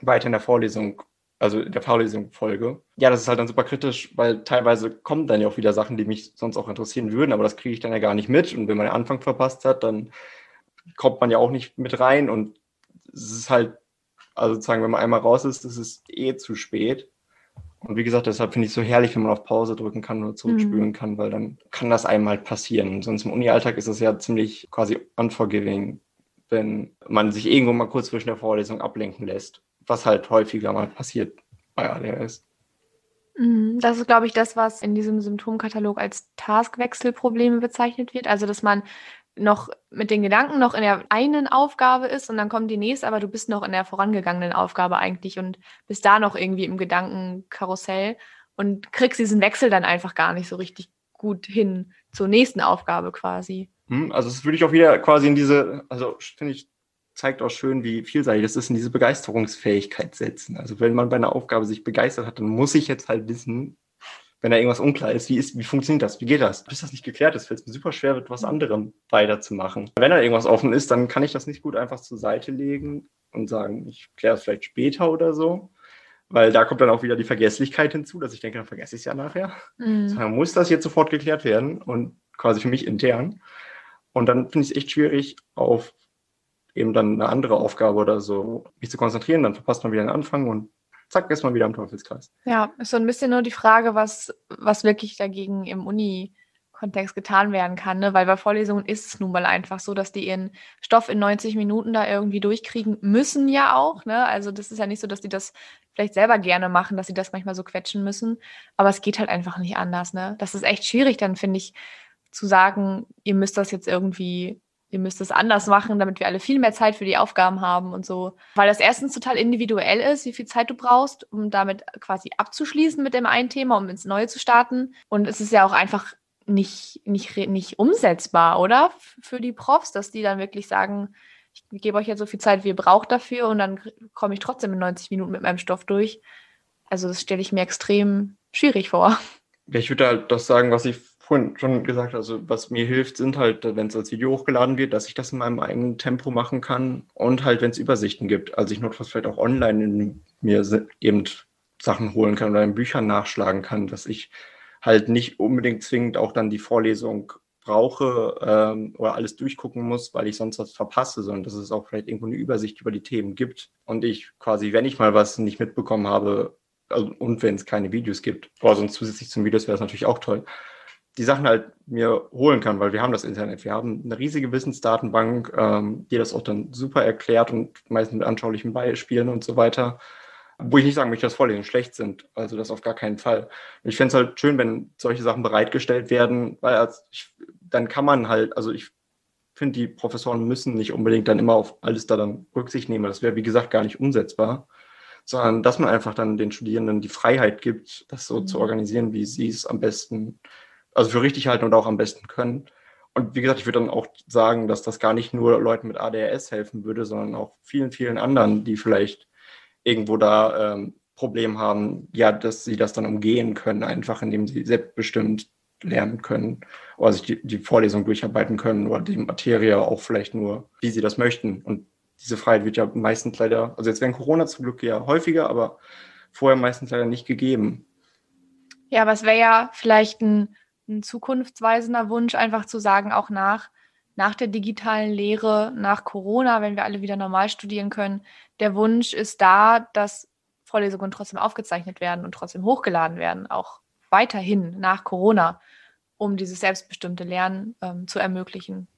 weiter in der Vorlesung, also in der Vorlesung folge. Ja, das ist halt dann super kritisch, weil teilweise kommen dann ja auch wieder Sachen, die mich sonst auch interessieren würden, aber das kriege ich dann ja gar nicht mit. Und wenn man den Anfang verpasst hat, dann kommt man ja auch nicht mit rein und es ist halt, also sozusagen, wenn man einmal raus ist, ist es eh zu spät. Und wie gesagt, deshalb finde ich es so herrlich, wenn man auf Pause drücken kann oder zurückspülen mhm. kann, weil dann kann das einem halt passieren. sonst im Uni-Alltag ist es ja ziemlich quasi unforgiving, wenn man sich irgendwo mal kurz zwischen der Vorlesung ablenken lässt, was halt häufiger mal passiert bei ADHS. Mhm, das ist, glaube ich, das, was in diesem Symptomkatalog als Taskwechselprobleme bezeichnet wird. Also, dass man noch mit den Gedanken noch in der einen Aufgabe ist und dann kommt die nächste, aber du bist noch in der vorangegangenen Aufgabe eigentlich und bist da noch irgendwie im Gedankenkarussell und kriegst diesen Wechsel dann einfach gar nicht so richtig gut hin zur nächsten Aufgabe quasi. Hm, also das würde ich auch wieder quasi in diese, also finde ich, zeigt auch schön, wie vielseitig das ist, in diese Begeisterungsfähigkeit setzen. Also wenn man bei einer Aufgabe sich begeistert hat, dann muss ich jetzt halt wissen, wenn da irgendwas unklar ist, wie, ist, wie funktioniert das, wie geht das? Bis das nicht geklärt ist, fällt es mir super schwer, mit was anderem weiterzumachen. Wenn da irgendwas offen ist, dann kann ich das nicht gut einfach zur Seite legen und sagen, ich kläre es vielleicht später oder so. Weil da kommt dann auch wieder die Vergesslichkeit hinzu, dass ich denke, dann vergesse ich es ja nachher. Mhm. Dann muss das jetzt sofort geklärt werden und quasi für mich intern. Und dann finde ich es echt schwierig, auf eben dann eine andere Aufgabe oder so mich zu konzentrieren. Dann verpasst man wieder den Anfang und zack, ist man wieder am Teufelskreis. Ja, ist so ein bisschen nur die Frage, was, was wirklich dagegen im Uni Kontext getan werden kann, ne? weil bei Vorlesungen ist es nun mal einfach so, dass die ihren Stoff in 90 Minuten da irgendwie durchkriegen müssen ja auch. Ne? Also das ist ja nicht so, dass die das vielleicht selber gerne machen, dass sie das manchmal so quetschen müssen, aber es geht halt einfach nicht anders. Ne? Das ist echt schwierig, dann finde ich, zu sagen, ihr müsst das jetzt irgendwie ihr müsst es anders machen, damit wir alle viel mehr Zeit für die Aufgaben haben und so. Weil das erstens total individuell ist, wie viel Zeit du brauchst, um damit quasi abzuschließen mit dem einen Thema, um ins Neue zu starten. Und es ist ja auch einfach nicht, nicht, nicht umsetzbar, oder? Für die Profs, dass die dann wirklich sagen, ich gebe euch jetzt so viel Zeit, wie ihr braucht dafür und dann komme ich trotzdem in 90 Minuten mit meinem Stoff durch. Also das stelle ich mir extrem schwierig vor. Ich würde halt das sagen, was ich vorhin schon gesagt, also was mir hilft, sind halt, wenn es als Video hochgeladen wird, dass ich das in meinem eigenen Tempo machen kann und halt, wenn es Übersichten gibt. Also ich notfalls vielleicht auch online in mir eben Sachen holen kann oder in Büchern nachschlagen kann, dass ich halt nicht unbedingt zwingend auch dann die Vorlesung brauche ähm, oder alles durchgucken muss, weil ich sonst was verpasse, sondern dass es auch vielleicht irgendwo eine Übersicht über die Themen gibt und ich quasi, wenn ich mal was nicht mitbekommen habe, also, und wenn es keine Videos gibt, oder sonst zusätzlich zum Videos wäre es natürlich auch toll, die Sachen halt mir holen kann, weil wir haben das Internet. Wir haben eine riesige Wissensdatenbank, ähm, die das auch dann super erklärt und meistens mit anschaulichen Beispielen und so weiter. Wo ich nicht sagen möchte, dass Vorlesungen schlecht sind. Also das auf gar keinen Fall. Ich fände es halt schön, wenn solche Sachen bereitgestellt werden, weil als ich, dann kann man halt, also ich finde, die Professoren müssen nicht unbedingt dann immer auf alles da dann Rücksicht nehmen. Das wäre, wie gesagt, gar nicht umsetzbar. Sondern dass man einfach dann den Studierenden die Freiheit gibt, das so zu organisieren, wie sie es am besten also für richtig halten und auch am besten können. Und wie gesagt, ich würde dann auch sagen, dass das gar nicht nur Leuten mit ADHS helfen würde, sondern auch vielen, vielen anderen, die vielleicht irgendwo da ähm, Problem haben, ja, dass sie das dann umgehen können, einfach indem sie selbstbestimmt lernen können oder sich die, die Vorlesung durcharbeiten können oder die Materie auch vielleicht nur, wie sie das möchten. Und diese Freiheit wird ja meistens leider, also jetzt während Corona zum Glück ja häufiger, aber vorher meistens leider nicht gegeben. Ja, aber es wäre ja vielleicht ein ein zukunftsweisender Wunsch, einfach zu sagen, auch nach, nach der digitalen Lehre, nach Corona, wenn wir alle wieder normal studieren können, der Wunsch ist da, dass Vorlesungen trotzdem aufgezeichnet werden und trotzdem hochgeladen werden, auch weiterhin nach Corona, um dieses selbstbestimmte Lernen ähm, zu ermöglichen.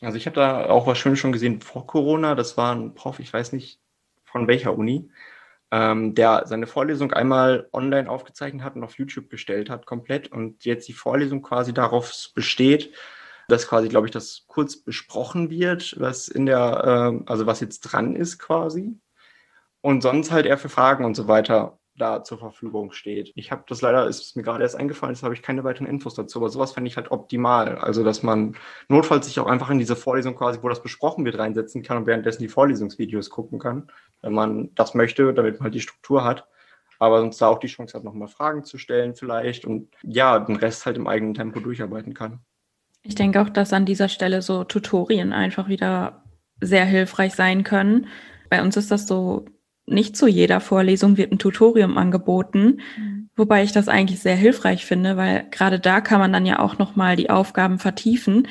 Also ich habe da auch was Schönes schon gesehen vor Corona. Das war ein Prof, ich weiß nicht von welcher Uni, ähm, der seine Vorlesung einmal online aufgezeichnet hat und auf YouTube gestellt hat, komplett. Und jetzt die Vorlesung quasi darauf besteht, dass quasi, glaube ich, das kurz besprochen wird, was in der, äh, also was jetzt dran ist quasi. Und sonst halt eher für Fragen und so weiter da zur Verfügung steht. Ich habe das leider, ist mir gerade erst eingefallen, jetzt habe ich keine weiteren Infos dazu, aber sowas fände ich halt optimal. Also, dass man notfalls sich auch einfach in diese Vorlesung quasi, wo das besprochen wird, reinsetzen kann und währenddessen die Vorlesungsvideos gucken kann, wenn man das möchte, damit man halt die Struktur hat. Aber sonst da auch die Chance hat, nochmal Fragen zu stellen vielleicht und ja, den Rest halt im eigenen Tempo durcharbeiten kann. Ich denke auch, dass an dieser Stelle so Tutorien einfach wieder sehr hilfreich sein können. Bei uns ist das so nicht zu jeder Vorlesung wird ein Tutorium angeboten, mhm. wobei ich das eigentlich sehr hilfreich finde, weil gerade da kann man dann ja auch noch mal die Aufgaben vertiefen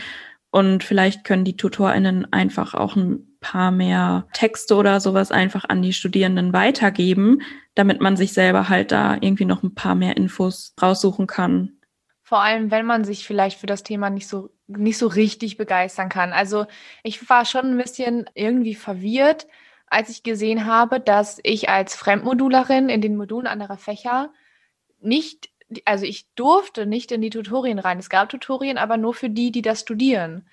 Und vielleicht können die TutorInnen einfach auch ein paar mehr Texte oder sowas einfach an die Studierenden weitergeben, damit man sich selber halt da irgendwie noch ein paar mehr Infos raussuchen kann. Vor allem, wenn man sich vielleicht für das Thema nicht so, nicht so richtig begeistern kann. Also ich war schon ein bisschen irgendwie verwirrt, als ich gesehen habe, dass ich als Fremdmodulerin in den Modulen anderer Fächer nicht, also ich durfte nicht in die Tutorien rein. Es gab Tutorien, aber nur für die, die das studieren.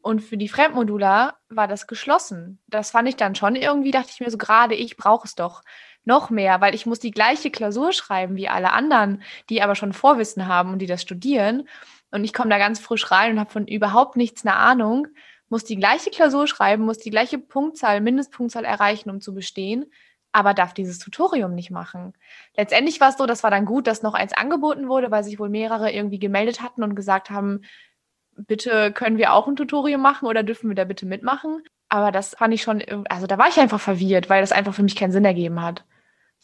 Und für die Fremdmodular war das geschlossen. Das fand ich dann schon irgendwie, dachte ich mir so, gerade ich brauche es doch noch mehr, weil ich muss die gleiche Klausur schreiben wie alle anderen, die aber schon Vorwissen haben und die das studieren. Und ich komme da ganz frisch rein und habe von überhaupt nichts eine Ahnung muss die gleiche Klausur schreiben, muss die gleiche Punktzahl, Mindestpunktzahl erreichen, um zu bestehen, aber darf dieses Tutorium nicht machen. Letztendlich war es so, das war dann gut, dass noch eins angeboten wurde, weil sich wohl mehrere irgendwie gemeldet hatten und gesagt haben, bitte können wir auch ein Tutorium machen oder dürfen wir da bitte mitmachen? Aber das fand ich schon, also da war ich einfach verwirrt, weil das einfach für mich keinen Sinn ergeben hat.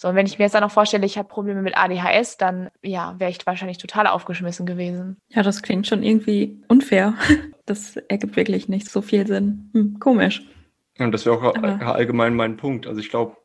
So, und wenn ich mir jetzt dann noch vorstelle, ich habe Probleme mit ADHS, dann ja, wäre ich wahrscheinlich total aufgeschmissen gewesen. Ja, das klingt schon irgendwie unfair. <laughs> Das ergibt wirklich nicht so viel Sinn. Hm, komisch. Ja, und das wäre auch Aber allgemein mein Punkt. Also ich glaube,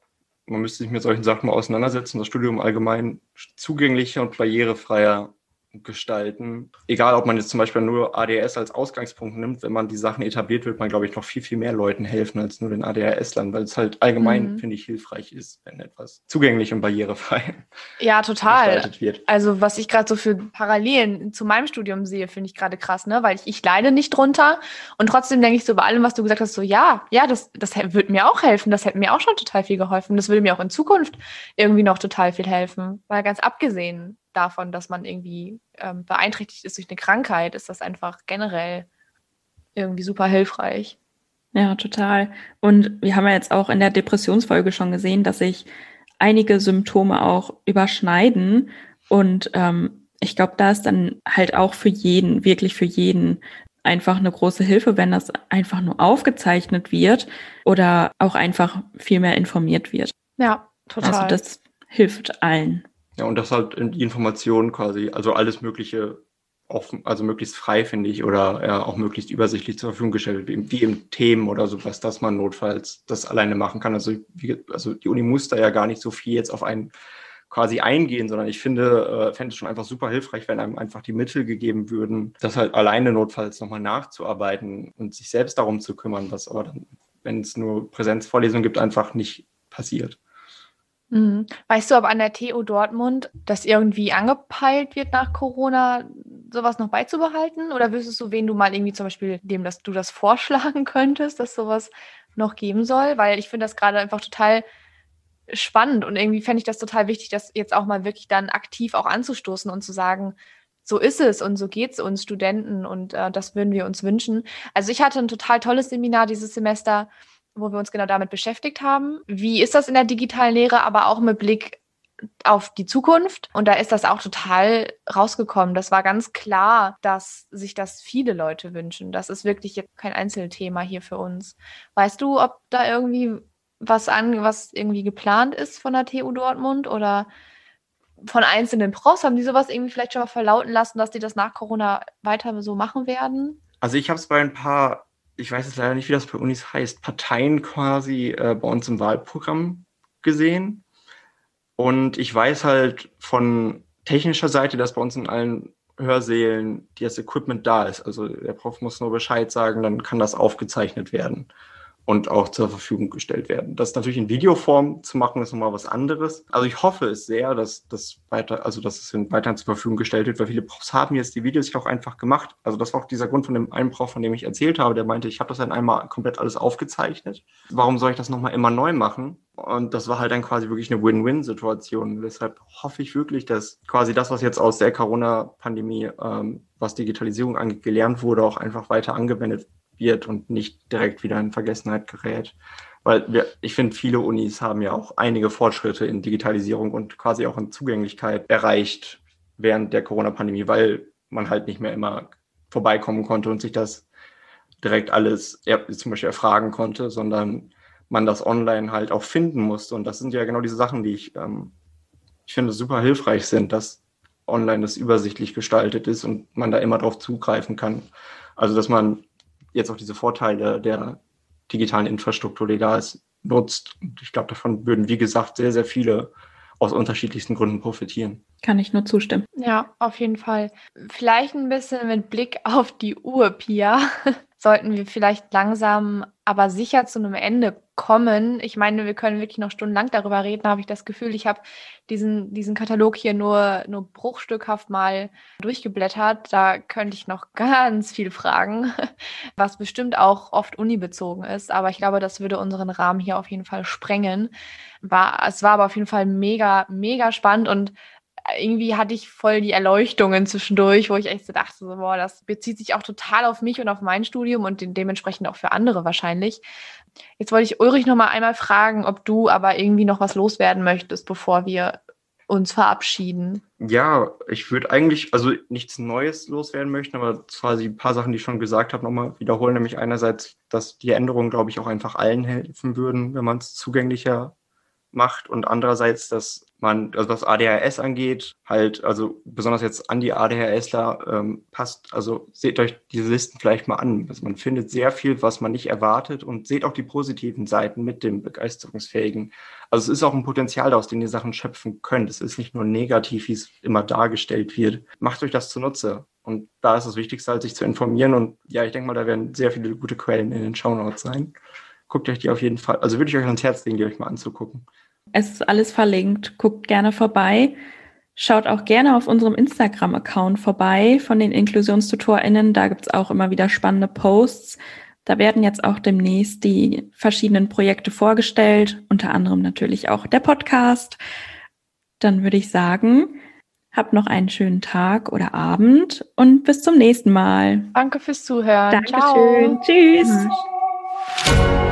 man müsste sich mit solchen Sachen mal auseinandersetzen, das Studium allgemein zugänglicher und barrierefreier gestalten. Egal, ob man jetzt zum Beispiel nur ADHS als Ausgangspunkt nimmt, wenn man die Sachen etabliert, wird man, glaube ich, noch viel, viel mehr Leuten helfen als nur den ADHS-Lern, weil es halt allgemein, mhm. finde ich, hilfreich ist, wenn etwas zugänglich und barrierefrei <laughs> ja, total. gestaltet wird. Also, was ich gerade so für Parallelen zu meinem Studium sehe, finde ich gerade krass, ne? Weil ich, ich leide nicht drunter und trotzdem denke ich so bei allem, was du gesagt hast, so ja, ja, das, das würde mir auch helfen. Das hätte mir auch schon total viel geholfen. Das würde mir auch in Zukunft irgendwie noch total viel helfen. Weil ganz abgesehen davon, dass man irgendwie ähm, beeinträchtigt ist durch eine Krankheit, ist das einfach generell irgendwie super hilfreich. Ja, total. Und wir haben ja jetzt auch in der Depressionsfolge schon gesehen, dass sich einige Symptome auch überschneiden. Und ähm, ich glaube, da ist dann halt auch für jeden, wirklich für jeden, einfach eine große Hilfe, wenn das einfach nur aufgezeichnet wird oder auch einfach viel mehr informiert wird. Ja, total. Also das hilft allen. Ja, und das halt die Information quasi, also alles Mögliche offen, also möglichst frei, finde ich, oder ja, auch möglichst übersichtlich zur Verfügung gestellt, wie, wie im Themen oder sowas, dass man notfalls das alleine machen kann. Also, wie, also die Uni muss da ja gar nicht so viel jetzt auf einen quasi eingehen, sondern ich finde, äh, fände es schon einfach super hilfreich, wenn einem einfach die Mittel gegeben würden, das halt alleine notfalls nochmal nachzuarbeiten und sich selbst darum zu kümmern, was aber dann, wenn es nur Präsenzvorlesungen gibt, einfach nicht passiert. Mhm. Weißt du, ob an der TU Dortmund das irgendwie angepeilt wird nach Corona, sowas noch beizubehalten? Oder wüsstest du, wen du mal irgendwie zum Beispiel dem, dass du das <laughs> vorschlagen könntest, dass sowas noch geben soll? Weil ich finde das gerade einfach total spannend und irgendwie fände ich das total wichtig, das jetzt auch mal wirklich dann aktiv auch anzustoßen und zu sagen, so ist es und so geht es uns Studenten und äh, das würden wir uns wünschen. Also ich hatte ein total tolles Seminar dieses Semester wo wir uns genau damit beschäftigt haben. Wie ist das in der digitalen Lehre, aber auch mit Blick auf die Zukunft. Und da ist das auch total rausgekommen. Das war ganz klar, dass sich das viele Leute wünschen. Das ist wirklich kein Einzelthema hier für uns. Weißt du, ob da irgendwie was an, was irgendwie geplant ist von der TU Dortmund oder von einzelnen Profs? Haben die sowas irgendwie vielleicht schon mal verlauten lassen, dass die das nach Corona weiter so machen werden? Also ich habe es bei ein paar ich weiß jetzt leider nicht, wie das bei Unis heißt, Parteien quasi äh, bei uns im Wahlprogramm gesehen. Und ich weiß halt von technischer Seite, dass bei uns in allen Hörsälen das Equipment da ist. Also der Prof muss nur Bescheid sagen, dann kann das aufgezeichnet werden und auch zur Verfügung gestellt werden. Das natürlich in Videoform zu machen, ist nochmal was anderes. Also ich hoffe es sehr, dass das weiter, also dass es weiterhin zur Verfügung gestellt wird, weil viele Profs haben jetzt die Videos auch einfach gemacht. Also das war auch dieser Grund von dem einen Prof, von dem ich erzählt habe, der meinte, ich habe das dann einmal komplett alles aufgezeichnet. Warum soll ich das nochmal immer neu machen? Und das war halt dann quasi wirklich eine Win-Win-Situation. Deshalb hoffe ich wirklich, dass quasi das, was jetzt aus der Corona-Pandemie, ähm, was Digitalisierung angeht, gelernt wurde, auch einfach weiter angewendet wird und nicht direkt wieder in Vergessenheit gerät. Weil wir, ich finde, viele Unis haben ja auch einige Fortschritte in Digitalisierung und quasi auch in Zugänglichkeit erreicht während der Corona-Pandemie, weil man halt nicht mehr immer vorbeikommen konnte und sich das direkt alles ja, zum Beispiel erfragen konnte, sondern man das online halt auch finden musste. Und das sind ja genau diese Sachen, die ich, ähm, ich finde, super hilfreich sind, dass online das übersichtlich gestaltet ist und man da immer drauf zugreifen kann. Also, dass man jetzt auch diese Vorteile der digitalen Infrastruktur, die da ist, nutzt. Und ich glaube, davon würden, wie gesagt, sehr, sehr viele aus unterschiedlichsten Gründen profitieren. Kann ich nur zustimmen. Ja, auf jeden Fall. Vielleicht ein bisschen mit Blick auf die Uhr, Pia, sollten wir vielleicht langsam aber sicher zu einem Ende kommen. Ich meine, wir können wirklich noch stundenlang darüber reden, habe ich das Gefühl. Ich habe diesen, diesen Katalog hier nur, nur bruchstückhaft mal durchgeblättert. Da könnte ich noch <laughs> ganz viel fragen, <laughs> was bestimmt auch oft unibezogen ist. Aber ich glaube, das würde unseren Rahmen hier auf jeden Fall sprengen. War, es war aber auf jeden Fall mega, mega spannend und irgendwie hatte ich voll die Erleuchtungen zwischendurch, wo ich echt so dachte, so, boah, das bezieht sich auch total auf mich und auf mein Studium und dementsprechend auch für andere wahrscheinlich. Jetzt wollte ich Ulrich noch mal einmal fragen, ob du aber irgendwie noch was loswerden möchtest, bevor wir uns verabschieden. Ja, ich würde eigentlich, also nichts Neues loswerden möchten, aber quasi ein paar Sachen, die ich schon gesagt habe, nochmal wiederholen. Nämlich einerseits, dass die Änderungen, glaube ich, auch einfach allen helfen würden, wenn man es zugänglicher macht und andererseits, dass man, also was ADHS angeht, halt, also besonders jetzt an die ADHSler ähm, passt, also seht euch diese Listen vielleicht mal an. Also man findet sehr viel, was man nicht erwartet und seht auch die positiven Seiten mit dem Begeisterungsfähigen. Also es ist auch ein Potenzial, aus dem ihr Sachen schöpfen könnt. Es ist nicht nur negativ, wie es immer dargestellt wird. Macht euch das zunutze. Und da ist das Wichtigste, halt sich zu informieren. Und ja, ich denke mal, da werden sehr viele gute Quellen in den Shownotes sein. Guckt euch die auf jeden Fall, also würde ich euch ans Herz legen, die euch mal anzugucken. Es ist alles verlinkt. Guckt gerne vorbei. Schaut auch gerne auf unserem Instagram-Account vorbei von den InklusionstutorInnen. Da gibt es auch immer wieder spannende Posts. Da werden jetzt auch demnächst die verschiedenen Projekte vorgestellt, unter anderem natürlich auch der Podcast. Dann würde ich sagen, habt noch einen schönen Tag oder Abend und bis zum nächsten Mal. Danke fürs Zuhören. Dankeschön. Ciao. Tschüss. Mhm.